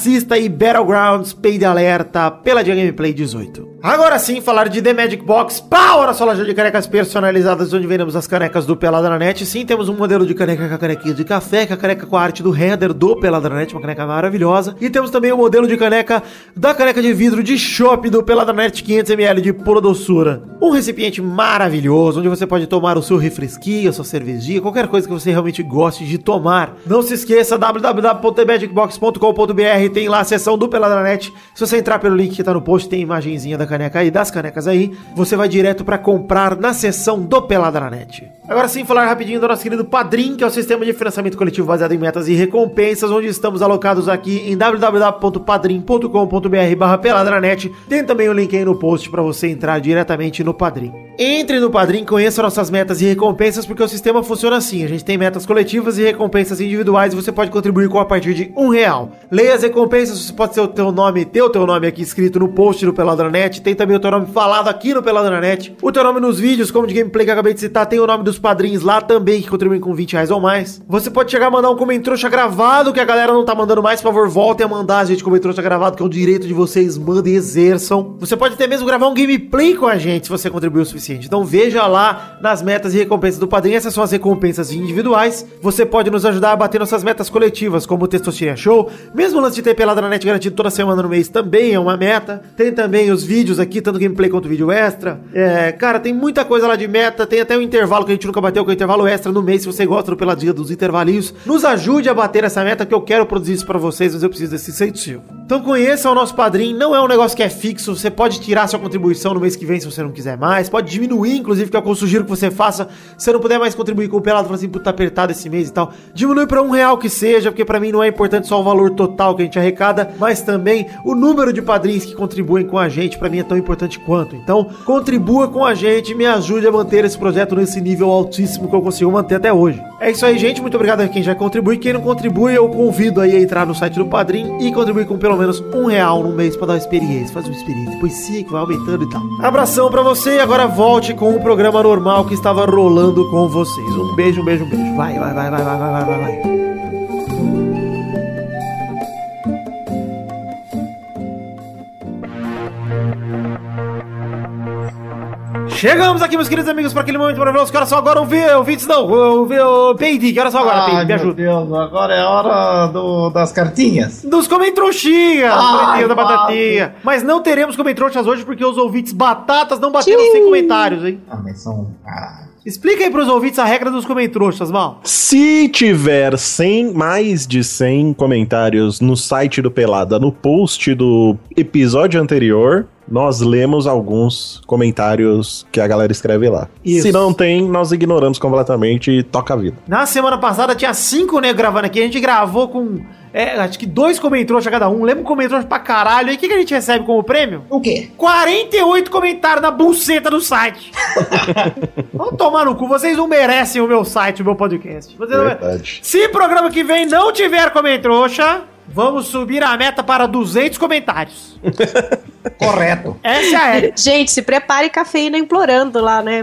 Assista aí Battlegrounds, Peide Alerta, pela Dia Gameplay 18. Agora sim, falar de The Magic Box, pau na sua loja de canecas personalizadas, onde vendemos as canecas do Pelada na Net. Sim, temos um modelo de caneca com a canequinha de café, com a caneca com a arte do header do Pelada na Net, uma caneca maravilhosa. E temos também o modelo de caneca da caneca de vidro de chopp do Pelada na Net 500ml de pura doçura. Um recipiente maravilhoso, onde você pode tomar o seu refresquinho, a sua cervejinha, qualquer coisa que você realmente goste de tomar. Não se esqueça, www.themagicbox.com.br tem lá a seção do Peladranet. Se você entrar pelo link que tá no post, tem imagenzinha da caneca aí, das canecas aí. Você vai direto pra comprar na seção do Peladranet. Agora sim, falar rapidinho do nosso querido Padrim, que é o sistema de financiamento coletivo baseado em metas e recompensas, onde estamos alocados aqui em www.padrim.com.br barra peladranet. Tem também o link aí no post pra você entrar diretamente no Padrim. Entre no Padrim, conheça nossas metas e recompensas, porque o sistema funciona assim. A gente tem metas coletivas e recompensas individuais. Você pode contribuir com a partir de um real. Leia as recompensas, você pode ter o teu nome, ter o teu nome aqui escrito no post do Peladranet. Tem também o teu nome falado aqui no Peladranet. O teu nome nos vídeos, como de gameplay que eu acabei de citar, tem o nome dos padrinhos lá também, que contribuem com 20 reais ou mais. Você pode chegar a mandar um comentrouxa gravado, que a galera não tá mandando mais. Por favor, voltem a mandar gente comentrouxa gravado, que é um direito de vocês. Mandem e exerçam. Você pode até mesmo gravar um gameplay com a gente, se você contribuiu o suficiente. Então veja lá nas metas e recompensas do padrinho. Essas são as recompensas individuais. Você pode nos ajudar a bater nossas metas coletivas, como o Testosterona Show. Mesmo o lance de ter pelada na net garantido toda semana no mês também é uma meta. Tem também os vídeos aqui, tanto gameplay quanto vídeo extra. É, cara, tem muita coisa lá de meta. Tem até o intervalo que a gente nunca bateu, que é o intervalo extra no mês. Se você gosta do Peladinha dos intervalinhos, nos ajude a bater essa meta, que eu quero produzir isso pra vocês, mas eu preciso desse incentivo. Então conheça o nosso padrinho. Não é um negócio que é fixo. Você pode tirar sua contribuição no mês que vem se você não quiser mais. Pode diminuir, inclusive, que o que eu sugiro que você faça. Se você não puder mais contribuir com o pelado, fala assim, puta, tá apertado esse mês e tal. Diminui pra um real que seja, porque pra mim não é importante só o valor total que a gente arrecada, mas também o número de padrinhos que contribuem com a gente. Pra mim é tão importante quanto. Então, contribua com a gente, me ajude a manter esse projeto nesse nível altíssimo que eu consigo manter até hoje. É isso aí, gente. Muito obrigado a quem já contribui. Quem não contribui, eu convido aí a entrar no site do Padrim e contribuir com pelo menos um real no mês pra dar experiência. Faz uma experiência. Depois sim, vai aumentando e tal. Abração pra você e agora volte com o programa normal que estava rolando com vocês. Um beijo, um beijo, um beijo. Vai, vai, vai, vai, vai, vai, vai. vai. Chegamos aqui, meus queridos amigos, para aquele momento maravilhoso. Que hora são agora? Ouvir, ouvintes não, o Peide. Que hora são agora, Peide? Me meu ajuda. Deus, agora é a hora do- das cartinhas. Dos comentrouxinhas, Ai, bonitinhos da batatinha. Mas não teremos comentrouxas hoje porque os ouvintes batatas não bateram sem comentários, hein? Ah, mas são. Ah. Explica aí pros ouvintes a regra dos comentrouxas, mal. Se tiver 100, mais de 100 comentários no site do Pelada, no post do episódio anterior, nós lemos alguns comentários que a galera escreve lá. Isso. Se não tem, nós ignoramos completamente e toca a vida. Na semana passada tinha cinco negros gravando aqui. A gente gravou com, é, acho que dois comentrouxas cada um. Lembra um comentrouxa pra caralho. E o que, que a gente recebe como prêmio? O quê? 48 comentários na buceta do site. (laughs) Vamos tomar no cu. Vocês não merecem o meu site, o meu podcast. Vocês não. Verdade. Se programa que vem não tiver comentrouxa, vamos subir a meta para 200 comentários. (laughs) Correto. Essa é a. Gente, se prepare cafeína implorando lá, né?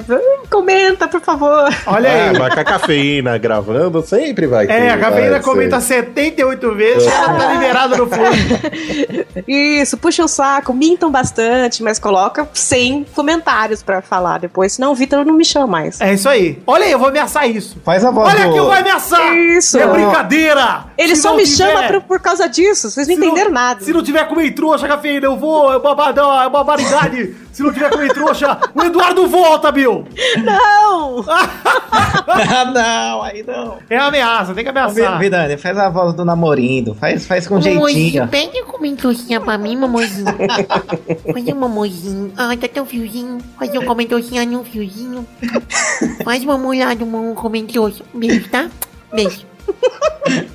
Comenta, por favor. Olha É, aí. mas com a cafeína gravando, sempre vai ter. É, a cafeína comenta ser. 78 vezes, ela tá liberada no fundo. Isso, puxa o saco, mintam bastante, mas coloca 100 comentários pra falar depois, senão o Vitor não me chama mais. É isso aí. Olha aí, eu vou ameaçar isso. Faz a voz Olha do... que eu vou ameaçar! Isso. É brincadeira! Ele Se só não me tiver- chama por, por causa disso, vocês não se entenderam nada. Se não tiver com trouxa, cafeína, eu vou. É babadão, é barbaridade. se não tiver com trouxa, o Eduardo volta, Bill! Não! Ah, (laughs) não, aí não. É ameaça, tem que ameaçar. Vidani, faz a voz do namorindo. Faz, faz com Mamãezinho, jeitinho. pede um comentocinha pra mim, mamãezinho. (laughs) Faz um mamãezinho. Ai, tá tão fiozinho. Faz um comentocinho no fiozinho. Faz uma molhada, um comentocinho. Beijo, tá? Beijo.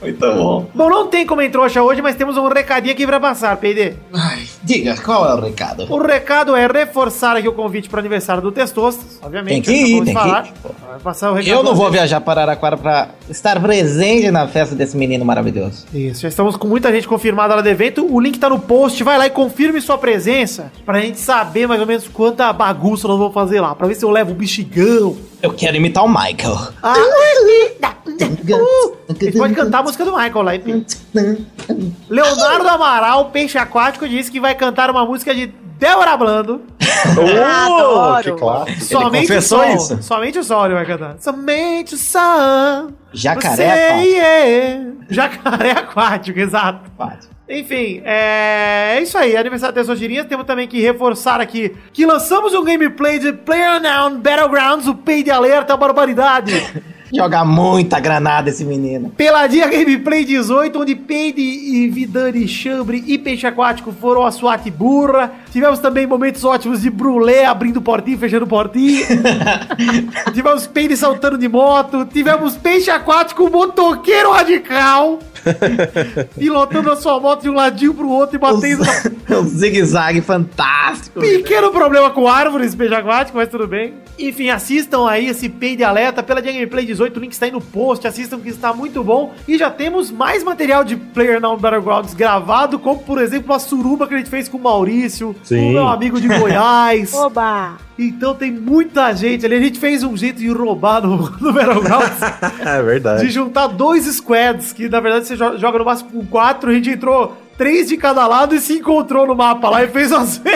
Muito bom. Bom, não tem como trouxa hoje, mas temos um recadinho aqui pra passar, PD. Ai, diga, qual é o recado? O recado é reforçar aqui o convite para o aniversário do Testostas. Obviamente, Tem que ir, tem que falar. ir. Vai passar o recado. Eu não vou viajar para Araraquara para estar presente na festa desse menino maravilhoso. Isso, já estamos com muita gente confirmada lá do evento. O link tá no post. Vai lá e confirme sua presença pra gente saber mais ou menos quanta bagunça nós vamos fazer lá. Pra ver se eu levo o bexigão. Eu quero imitar o Michael. Ah, (laughs) gente pode cantar a música do Michael lá. Leonardo Amaral, Peixe Aquático, disse que vai cantar uma música de Débora Blando. Oh, Adoro. que clássico. Somente o confessou sol. isso? Somente o sol ele vai cantar. Somente o sol. Jacaré aquático. é. Jacaré aquático, exato. Aquático. Enfim, é... é isso aí. Aniversário das Sogirias. Temos também que reforçar aqui que lançamos um gameplay de PlayerUnknown Battlegrounds, o Pay de Alerta, barbaridade. (laughs) (laughs) Joga muita granada esse menino. Peladinha Gameplay 18, onde Peide e Vidani, Chambre e Peixe Aquático foram a SWAT burra. Tivemos também momentos ótimos de Brulé abrindo portinho, fechando portinho. (laughs) Tivemos Peide saltando de moto. Tivemos Peixe Aquático, motoqueiro radical. (laughs) pilotando a sua moto de um ladinho pro outro e batendo um zigue-zague fantástico. Pequeno problema com árvores, beijo aquático, mas tudo bem. Enfim, assistam aí esse Peide Alerta pela Gameplay 18, o link está aí no post, assistam que está muito bom. E já temos mais material de Player Now Battlegrounds gravado, como por exemplo a suruba que a gente fez com o Maurício, Sim. o meu amigo de Goiás. (laughs) Oba! Então tem muita gente ali. A gente fez um jeito de roubar no, (laughs) no Battlegrounds. (laughs) É de verdade. juntar dois squads, que na verdade você jo- joga no máximo com quatro, a gente entrou três de cada lado e se encontrou no mapa lá e fez as. (laughs)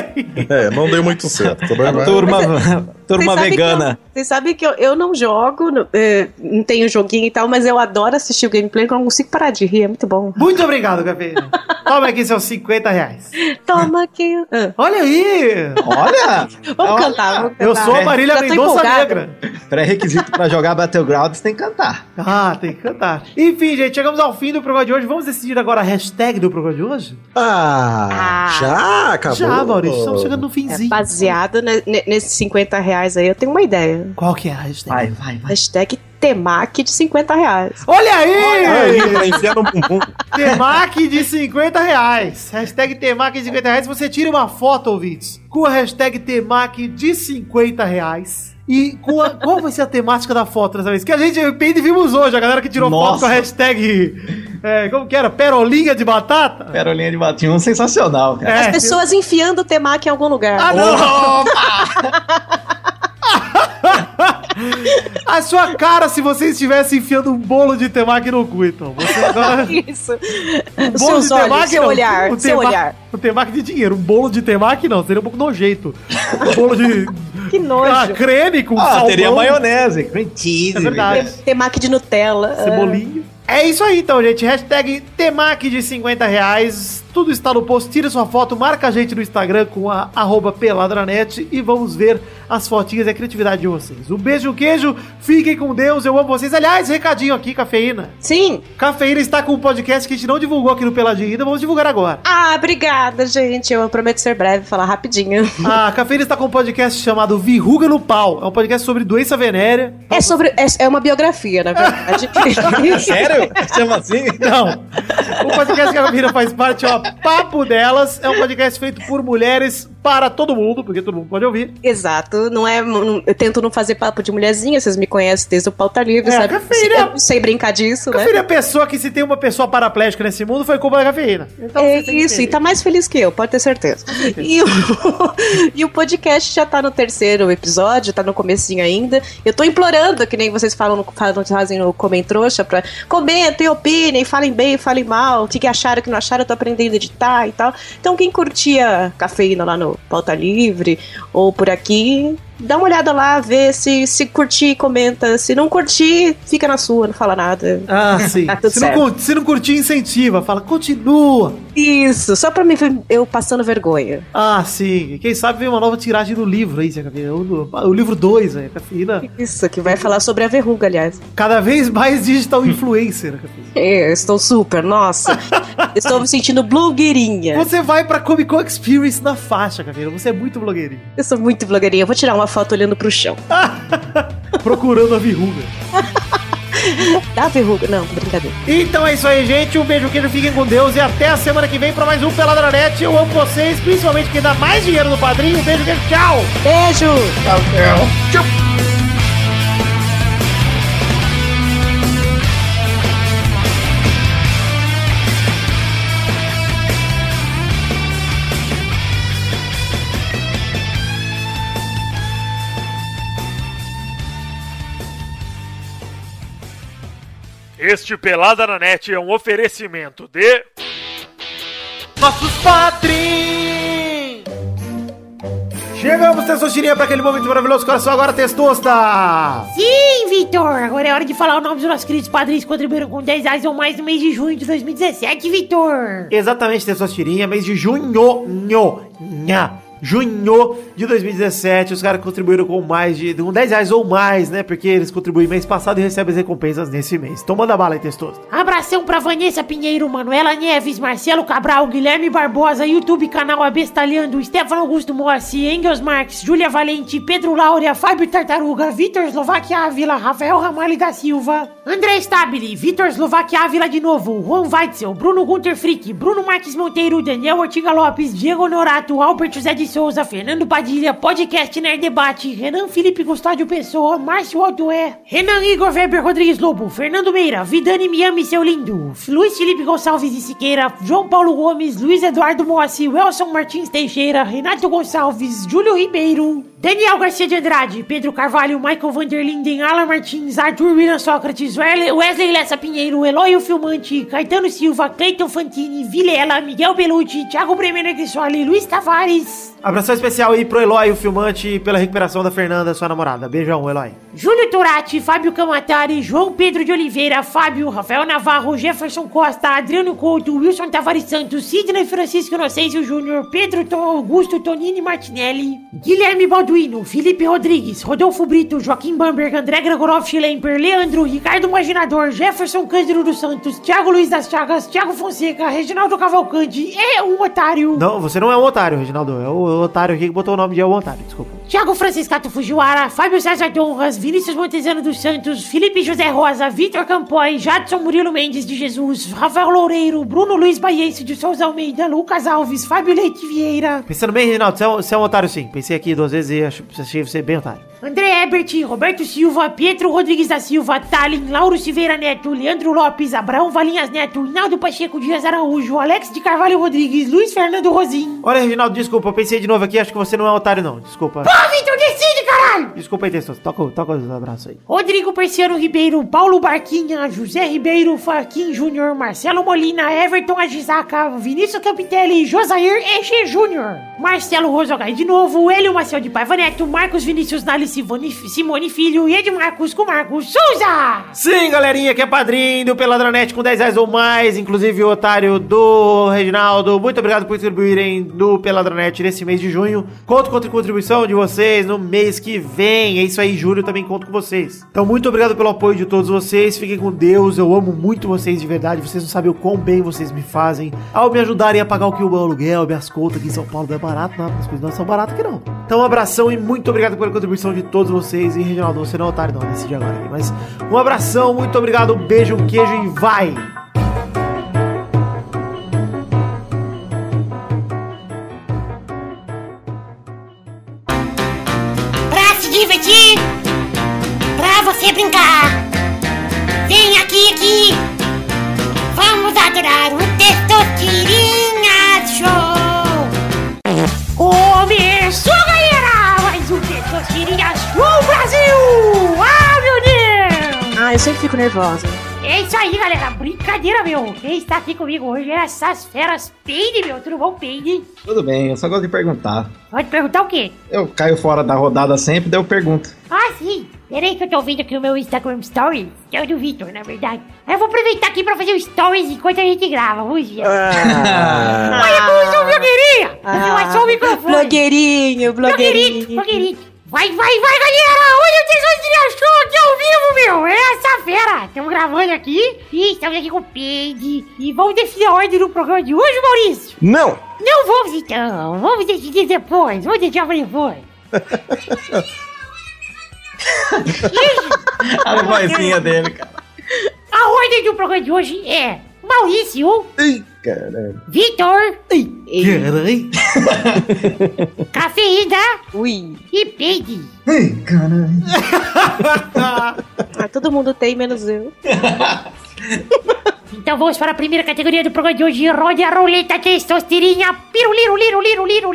É, não deu muito certo. Também vai- Turma, (laughs) turma que vegana. eu- Vocês sabem que eu, eu não jogo, não, é, não tenho joguinho e tal, mas eu adoro assistir o gameplay, que eu não consigo parar de rir, é muito bom. Muito obrigado, Cafeína. Toma aqui seus 50 reais. Toma aqui. Ah, Olha aí! Olha! vamos Olha. cantar, vamos cantar. Eu sou a Marília Mendonça. Negra. Pré-requisito pra jogar Battlegrounds tem que cantar. Ah, tem que cantar. Enfim, gente, chegamos ao fim do programa de hoje. Vamos decidir agora a hashtag do programa de hoje? Ah, Ah. já acabou. Já, Maurício, estamos chegando no É, finzinho. baseado ne- ne- nesses 50 reais aí, eu tenho uma ideia. Qual que é a hashtag? Vai, vai, vai. Hashtag Temac de 50 reais. Olha aí! Aí, pra enfiar no bumbum. Temac de 50 reais. Hashtag Temac de 50 reais. Você tira uma foto, ouvintes, com a hashtag Temac de 50 reais. E com a- qual vai ser a temática da foto dessa vez? Que a gente, e vimos hoje, a galera que tirou foto Nossa. com a hashtag. é, como que era? Perolinha de batata? Perolinha de batinho, sensacional, cara. É. As pessoas enfiando o Temac em algum lugar. Ah, não! (laughs) (laughs) a sua cara se você estivesse enfiando um bolo de temaki no cu, então. Você (laughs) agora. Isso. Um bolo Seus de olhos, temaki, seu não. olhar, Um seu tema- olhar. Um temaki de dinheiro. Um bolo de temaki não, seria um pouco nojento. Um bolo de. (laughs) Que nojo. Ah, creme com Ah, salmão. teria maionese, cream cheese. É verdade. Temac de Nutella. Cebolinha. É isso aí então, gente. Hashtag Temac de 50 reais. Tudo está no post. Tira sua foto, marca a gente no Instagram com a arroba peladranet e vamos ver as fotinhas e a criatividade de vocês. Um beijo, um queijo. Fiquem com Deus. Eu amo vocês. Aliás, recadinho aqui, cafeína. Sim. Cafeína está com um podcast que a gente não divulgou aqui no Peladinho ainda. Vamos divulgar agora. Ah, obrigada, gente. Eu prometo ser breve, falar rapidinho. A (laughs) Cafeína está com um podcast chamado Verruga no Pau. É um podcast sobre doença venérea. É sobre. É, é uma biografia, na verdade. (laughs) Sério? Chama assim? Não. O podcast que a Camila faz parte é o Papo Delas. É um podcast feito por mulheres para todo mundo, porque todo mundo pode ouvir. Exato, não é. não- Eu tento não fazer papo de mulherzinha, vocês me conhecem desde o pauta livre, É, sabe? cafeína. Eu sei brincar disso, né? Cafeína é a pessoa que se tem uma pessoa paraplégica nesse mundo foi culpa da cafeína. Então é isso, e tá mais feliz que eu, pode ter certeza. E o, (laughs) e o podcast já tá no terceiro episódio, tá no comecinho ainda. Eu tô implorando, que nem vocês falam, no, falam fazem no Comentrouxa, pra comentem, opinem, falem bem, falem mal, o que, que acharam, o que não acharam, eu tô aprendendo a editar e tal. Então quem curtia cafeína lá no Pauta Livre ou por aqui, dá uma olhada lá, vê se, se curtir, comenta. Se não curtir, fica na sua, não fala nada. Ah, sim. Tá se, não, se não curtir, incentiva. Fala, continua. Isso, só pra me ver eu passando vergonha. Ah, sim. Quem sabe vem uma nova tiragem do livro aí. O, o livro 2, aí, Cafeína. Isso, que vai falar sobre a verruga, aliás. Cada vez mais digital influencer, Cafeína. (laughs) É, eu estou super, nossa. estou me sentindo blogueirinha. Você vai pra Comic Con Experience na faixa, Cafeína. Você é muito blogueirinho. Eu sou muito blogueirinha. Eu vou tirar uma foto olhando pro chão. (laughs) Procurando a verruga. (laughs) Dá verruga? Não, brincadeira. Então é isso aí, gente. Um beijo, queijo, fiquem com Deus e até a semana que vem pra mais um Peladranet. Eu amo vocês, principalmente quem dá mais dinheiro no padrinho. Um beijo, queijo, tchau! Beijo! Este Pelada na Net é um oferecimento de. Nossos padrinhos! Chegamos, Testosterinha, para aquele momento maravilhoso. Coração agora, Testosta! Sim, Vitor! Agora é hora de falar o nome dos nossos queridos padrinhos que contribuíram com 10 reais ou mais no mês de junho de 2017, Vitor! Exatamente, Testosterinha, mês de junho. Nho, nha. Junho de 2017. Os caras contribuíram com mais de com 10 reais ou mais, né? Porque eles contribuem mês passado e recebem as recompensas nesse mês. Então manda bala aí, testoso. Abração pra Vanessa Pinheiro, Manuela Neves, Marcelo Cabral, Guilherme Barbosa, YouTube canal Abestalhando, Stefano Augusto Mossi, Engels Marques, Júlia Valente, Pedro Laura, Fábio Tartaruga, Vitor Slovaquia Ávila, Rafael Ramalho da Silva, André Stabile, Vitor Slovaquia Ávila de novo, Juan Weitzel, Bruno Gunter Frick, Bruno Marques Monteiro, Daniel Ortiga Lopes, Diego Honorato, Albert José de Souza, Fernando Padilha, Podcast Nerd Debate, Renan Felipe Custódio Pessoa, Márcio Altoé, Renan Igor Weber Rodrigues Lobo, Fernando Meira, Vidani Miami Seu Lindo, Luiz Felipe Gonçalves e Siqueira, João Paulo Gomes, Luiz Eduardo Mossi, Welson Martins Teixeira, Renato Gonçalves, Júlio Ribeiro, Daniel Garcia de Andrade, Pedro Carvalho, Michael Vanderlinden, Alan Martins, Arthur William Sócrates, Wesley Lessa Pinheiro, Eloy o Filmante, Caetano Silva, Cleiton Fantini, Vilela, Miguel Belucci, Thiago Bremena Grissoli, Luiz Tavares, Abração especial aí pro Eloy, o filmante, pela recuperação da Fernanda, sua namorada. Beijão, Eloy. Júlio Turati, Fábio Camatari, João Pedro de Oliveira, Fábio, Rafael Navarro, Jefferson Costa, Adriano Couto, Wilson Tavares Santos, Sidney Francisco Inocêncio Júnior, Pedro Tom Augusto Tonini Martinelli, Guilherme Balduino, Felipe Rodrigues, Rodolfo Brito, Joaquim Bamberg, André Gregorov Schlemper, Leandro, Ricardo Maginador, Jefferson Cândido dos Santos, Thiago Luiz das Chagas, Thiago Fonseca, Reginaldo Cavalcante, é um otário. Não, você não é um otário, Reginaldo. É o otário aqui que botou o nome de é o otário, desculpa. Thiago Franciscato Fujiwara, Fábio César Donras, Vinícius Montezano dos Santos, Felipe José Rosa, Vitor Campoy, Jadson Murilo Mendes de Jesus, Rafael Loureiro, Bruno Luiz Baiense de Souza Almeida, Lucas Alves, Fábio Leite Vieira, Pensando bem, Reginaldo, você é, um, você é um otário sim. Pensei aqui duas vezes e acho, achei você bem otário. André Ebert, Roberto Silva, Pietro Rodrigues da Silva, Talin, Lauro Silveira Neto, Leandro Lopes, Abraão Valinhas Neto, Hinaldo Pacheco Dias Araújo, Alex de Carvalho Rodrigues, Luiz Fernando Rosim. Olha, Reginaldo, desculpa, eu pensei de novo aqui, acho que você não é um otário, não. Desculpa. Pô, Vitor, decide, caralho! Desculpa aí, Testoso. Toca, toca os abraços aí. Rodrigo Persiano Ribeiro, Paulo Barquinha, José Ribeiro, Faquin Júnior, Marcelo Molina, Everton Agisaca, Vinícius Capitelli, Josair Eche Júnior, Marcelo Rosogai de novo, Hélio Maciel de Paiva Neto, Marcos Vinícius Nali Simone, Simone Filho e Edmarcos com Marcos Souza! Sim, galerinha que é padrinho do Peladranet com 10 reais ou mais, inclusive o otário do Reginaldo. Muito obrigado por contribuírem do Peladranet nesse mês de junho. Conto com a contribuição de vocês no mês que vem. É isso aí, julho também conto com vocês. Então, muito obrigado pelo apoio de todos vocês. Fiquem com Deus. Eu amo muito vocês de verdade. Vocês não sabem o quão bem vocês me fazem. Ao me ajudarem a pagar o que o meu aluguel, minhas contas aqui em São Paulo não é barato, não. As coisas não são baratas aqui não. Então, um abração e muito obrigado pela contribuição todos vocês. E Reginaldo, você não é otário, não, decide agora. Mas um abração, muito obrigado, um beijo, um queijo e vai! Pra se divertir, pra você brincar, vem aqui, aqui, vamos adorar o Testosterinha Show! Começou, eu sempre fico nervosa. É isso aí, galera. Brincadeira, meu. Quem está aqui comigo hoje é essas feras Peide, meu. Tudo bom, Peide? Tudo bem, eu só gosto de perguntar. Pode perguntar o quê? Eu caio fora da rodada sempre, daí eu pergunto. Ah, sim. Peraí que eu tô vendo aqui o meu Instagram Stories. Que é o do Victor, na verdade. Eu vou aproveitar aqui pra fazer o Stories enquanto a gente grava. Vamos ver. Ah. Olha como eu blogueirinha. Eu achou o microfone. Blogueirinho, Blogueirinho, blogueirinho. blogueirinho. Vai, vai, vai, galera! Olha o Tesouro de Show aqui ao vivo, meu! É essa fera! Estamos gravando aqui e estamos aqui com o Peide. E vamos definir a ordem do programa de hoje, Maurício? Não! Não vamos então! Vamos decidir depois! Vamos deixar pra depois! (laughs) A vozinha dele, cara. A ordem do programa de hoje é Maurício, Ih, caralho. Vitor, Caralho. Cafeína Ui. e Peide. Ai, caralho. Ah, todo mundo tem, menos eu. Então vamos para a primeira categoria do programa de hoje. Rode a roleta testosterinha. Liru, liru, liru, liru.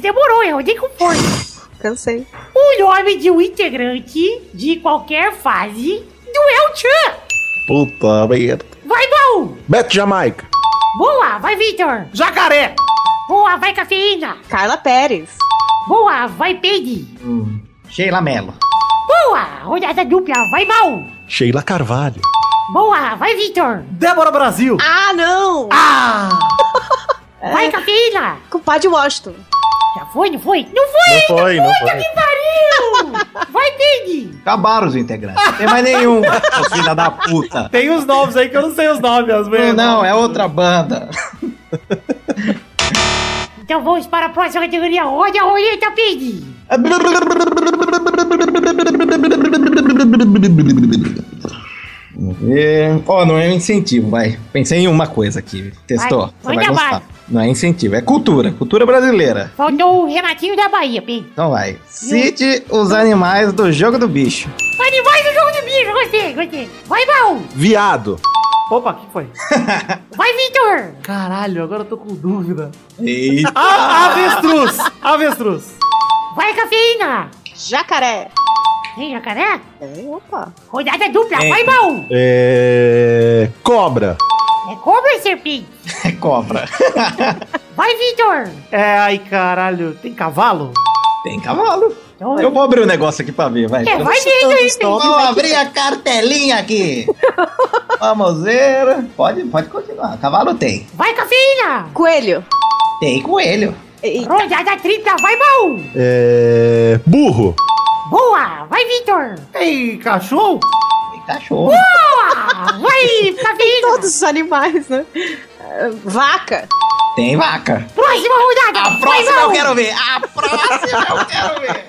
Demorou, eu rodei com força. Cansei. O nome de um integrante de qualquer fase do El Chan. Puta merda. Vai, Baú. Beto Jamaica. Boa, vai, Victor. Jacaré. Boa, vai, Cafeína. Carla Pérez. Boa, vai, Peide. Sheila Mello. Boa, rodada dupla, vai mal. Sheila Carvalho. Boa, vai Vitor. Débora Brasil. Ah, não! Ah! (laughs) Vai cafeína. Compadre Washington. Foi, não foi? Não foi! Não foi, não Puta foi. que pariu! Vai, Pig! Acabaram os integrantes. Não tem mais nenhum, filha da puta. Tem os nomes aí que eu não sei os nomes, às Não, vezes. não, é outra banda. Então vamos para a próxima categoria. Roda a roleta, Pig! Vamos ver. Ó, não é um incentivo, vai. Pensei em uma coisa aqui. Testou. Vai, Você vai gostar. Não é incentivo, é cultura. Cultura brasileira. Faltou o rematinho da Bahia, Pig. Então vai. Cite os animais do jogo do bicho. Animais do jogo do bicho, gostei, gostei. Vai, mal! Viado. Opa, o que foi? (laughs) Vai, Vitor! Caralho, agora eu tô com dúvida. Eita. Ah, avestruz! Avestruz! Vai, cafeína! Jacaré. Tem jacaré? É, opa. Rodada dupla, É. vai, mal! É... Cobra. É cobra, serpente? É cobra. (laughs) Vai, Vitor! É, ai caralho, tem cavalo? Tem cavalo. Então, Eu vou abrir o negócio aqui pra ver, vai. É, vai dentro aí. Vou abrir a cartelinha aqui. (laughs) Vamos ver. Pode, pode continuar. Cavalo tem. Vai, cafeína! Coelho. Tem coelho. Rodada tripla, vai, mal! É... Burro. Boa! Vai, Vitor! Tem cachorro? Cachorro. Boa! Vai, cafeína! Todos os animais, né? Vaca. Tem vaca. Próxima rodada! A próxima eu quero ver. A próxima eu quero ver.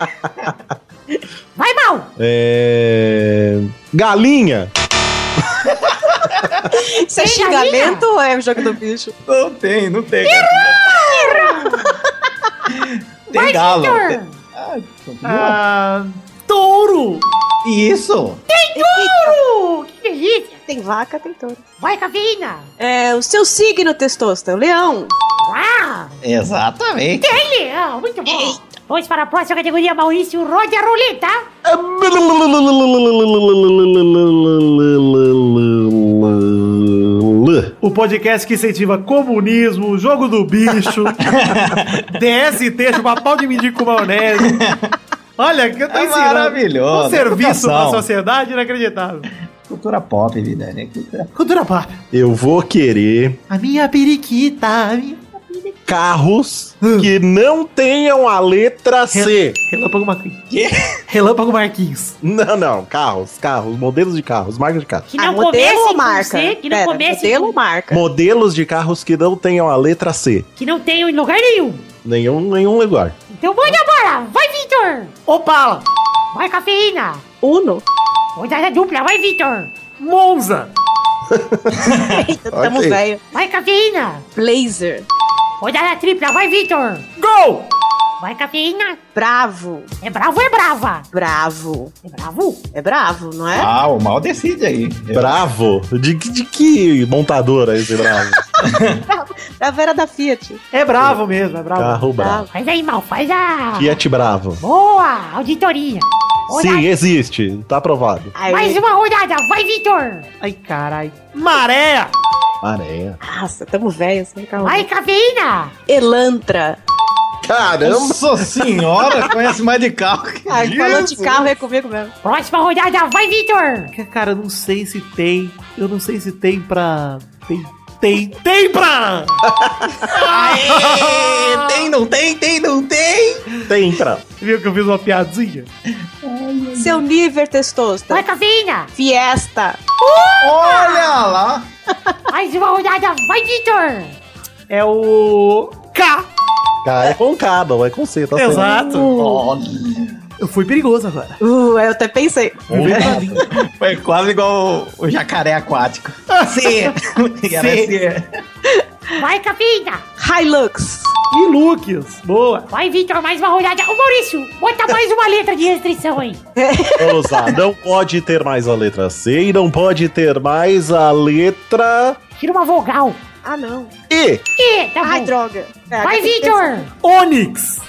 Vai, mal! É... Galinha. Isso é xingamento ou é o jogo do bicho? Não tem, não tem. Tem Vai, galo. Tem- Ah. Ah, touro! Isso. Touro! Que delícia! Tem vaca, tem touro. Vai, cafeína! É, o seu signo, Testosta, leão. Ah! Exatamente. Tem leão! Muito bom! Vamos para a próxima categoria, Maurício. Roda a roleta! O podcast que incentiva comunismo, jogo do bicho, (laughs) DST, chupar pau de mendigo com maionese. Olha, que eu tô É ensinando. maravilhoso. Um serviço pra sociedade inacreditável. Cultura pop, vida, né? Cultura Cultura pop. Eu vou querer A minha periquita, a minha... carros que não tenham a letra C. Relâmpago Marquinhos. Quê? Relâmpago Marquinhos. Não, não. Carros, carros, modelos de carros, marcas de carros. Que não Ah, modelo comece ou com marca? C, que não Pera, comece modelo com... ou marca? Modelos de carros que não tenham a letra C. Que não tem em lugar nenhum. Nenhum, nenhum lugar. Então manda bala! Vai, Vitor! Opala. Vai, cafeína! Uno. Rodada dupla, vai, Vitor! Monza. (laughs) Tamo Ok. velho. Vai, cafeína! Blazer. Rodada tripla, vai, Vitor! Gol! Vai, cafeína! Bravo. É bravo ou é brava? Bravo. É bravo? É bravo, não é? Ah, o mal decide aí. Bravo? De, que- de que montadora esse bravo? (laughs) Bravo era da Fiat. É bravo mesmo, é bravo. Carro bravo. Faz aí, mal, faz a... Fiat Bravo. Boa! Auditoria! Rodada- Sim, existe. Tá aprovado. Aí, Mais uma rodada, vai, Vitor! Ai, carai. Maré. Areia. Nossa, tamo velho, sem carro. Vai, cafeína! Elantra. Caramba! Nossa senhora, conhece mais de carro que Ah, falando de carro é comigo mesmo. Próxima rodada, vai, Vitor! Cara, eu não sei se tem. Eu não sei se tem pra. Tem. Tem. Tem pra! Aê, (laughs) tem, não tem, tem, não tem. Tem pra. Viu que eu fiz uma piadinha? Seu nível testosta. Vai, cafeína! Fiesta. Olha lá. Mais uma rodada, vai, Vitor! É o. K! K é com K, não é com C, tá certo? Exato. Olha. Eu fui perigoso agora. Uh, eu até pensei. Foi quase igual o, o jacaré aquático. C. (laughs) C. Vai, cafeína! Hilux. E Lucas. Boa. Vai, Vitor, mais uma rodada. Ô, Maurício, bota mais uma letra de restrição aí. (laughs) Vamos lá. Não pode ter mais a letra C e não pode ter mais a letra Tira uma vogal. Ah, não. E. E, tá Ai, bom. droga. É, Vai, Vitor! Onix.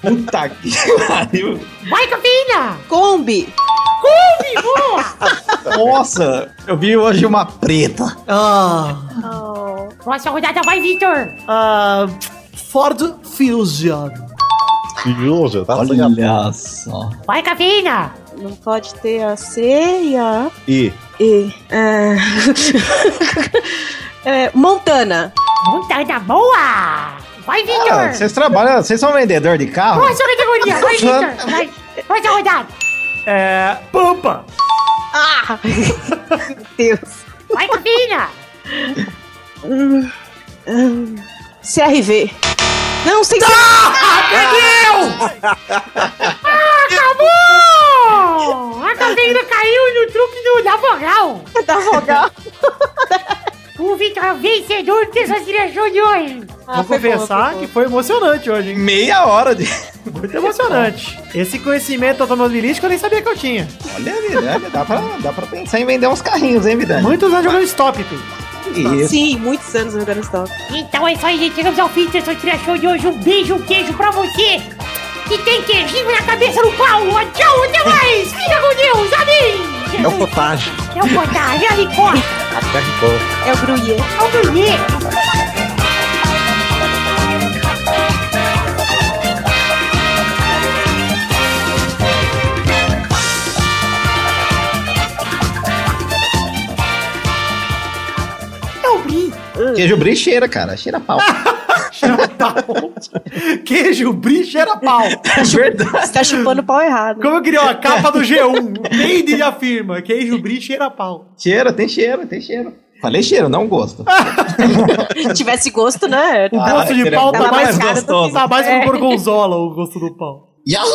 Puta que pariu. Vai, cafeína! Kombi. Cumbi, boa! (laughs) Nossa, eu vi hoje uma preta. Ah. Oh. Próxima rodada, vai, Vitor! ah Ford Fusion. Júlio, tá. Olha só. Vai, cafeína. Não pode ter a C e a E E. É... (laughs) É, Montana. Montana boa. Vai, Ah, Victor. vocês trabalham, vocês são vendedor de carro? Qual a sua categoria? Vai, Victor. Vai. Pode rodar. É. Pampa! Ah! (laughs) Meu Deus. Vai, hum, (laughs) CRV. Não, sem Acabou! A cafeína caiu no truque do, da vogal. Da vogal. O Victor é o vencedor dessa direção de hoje. Vou confessar que foi emocionante hoje, hein? Meia hora de. Muito emocionante. Esse conhecimento automobilístico eu nem sabia que eu tinha. Olha, Vidani, dá pra, dá pra pensar em vender uns carrinhos, hein, Vidani? Muitos anos jogando stop. Isso. Sim, muitos anos jogando stop. Então é isso aí, gente. Chegamos ao fim dessa direção de hoje. Um beijo, um queijo pra você. Que tem queijinho na cabeça do pau. Tchau, até mais. Fica com Deus. Amém. é o potagem. É o Potagem, é a Ricota. Até ficou. É o Gruyê. É o Gruyê. Queijo brie cheira, cara. Cheira pau. (laughs) Cheira pau. Queijo, brie, cheira pau. Verdade. Você tá chupando pau errado. Como eu queria uma capa do G1. Peide e afirma. Queijo, brie, cheira pau. Cheira, tem cheiro, tem cheiro. Falei cheiro, não gosto. (laughs) Se tivesse gosto, né? O Ah, gosto de pau tá mais, mais caro do gostoso. que- Tá mais É. pro gorgonzola o gosto do pau. Yahoo!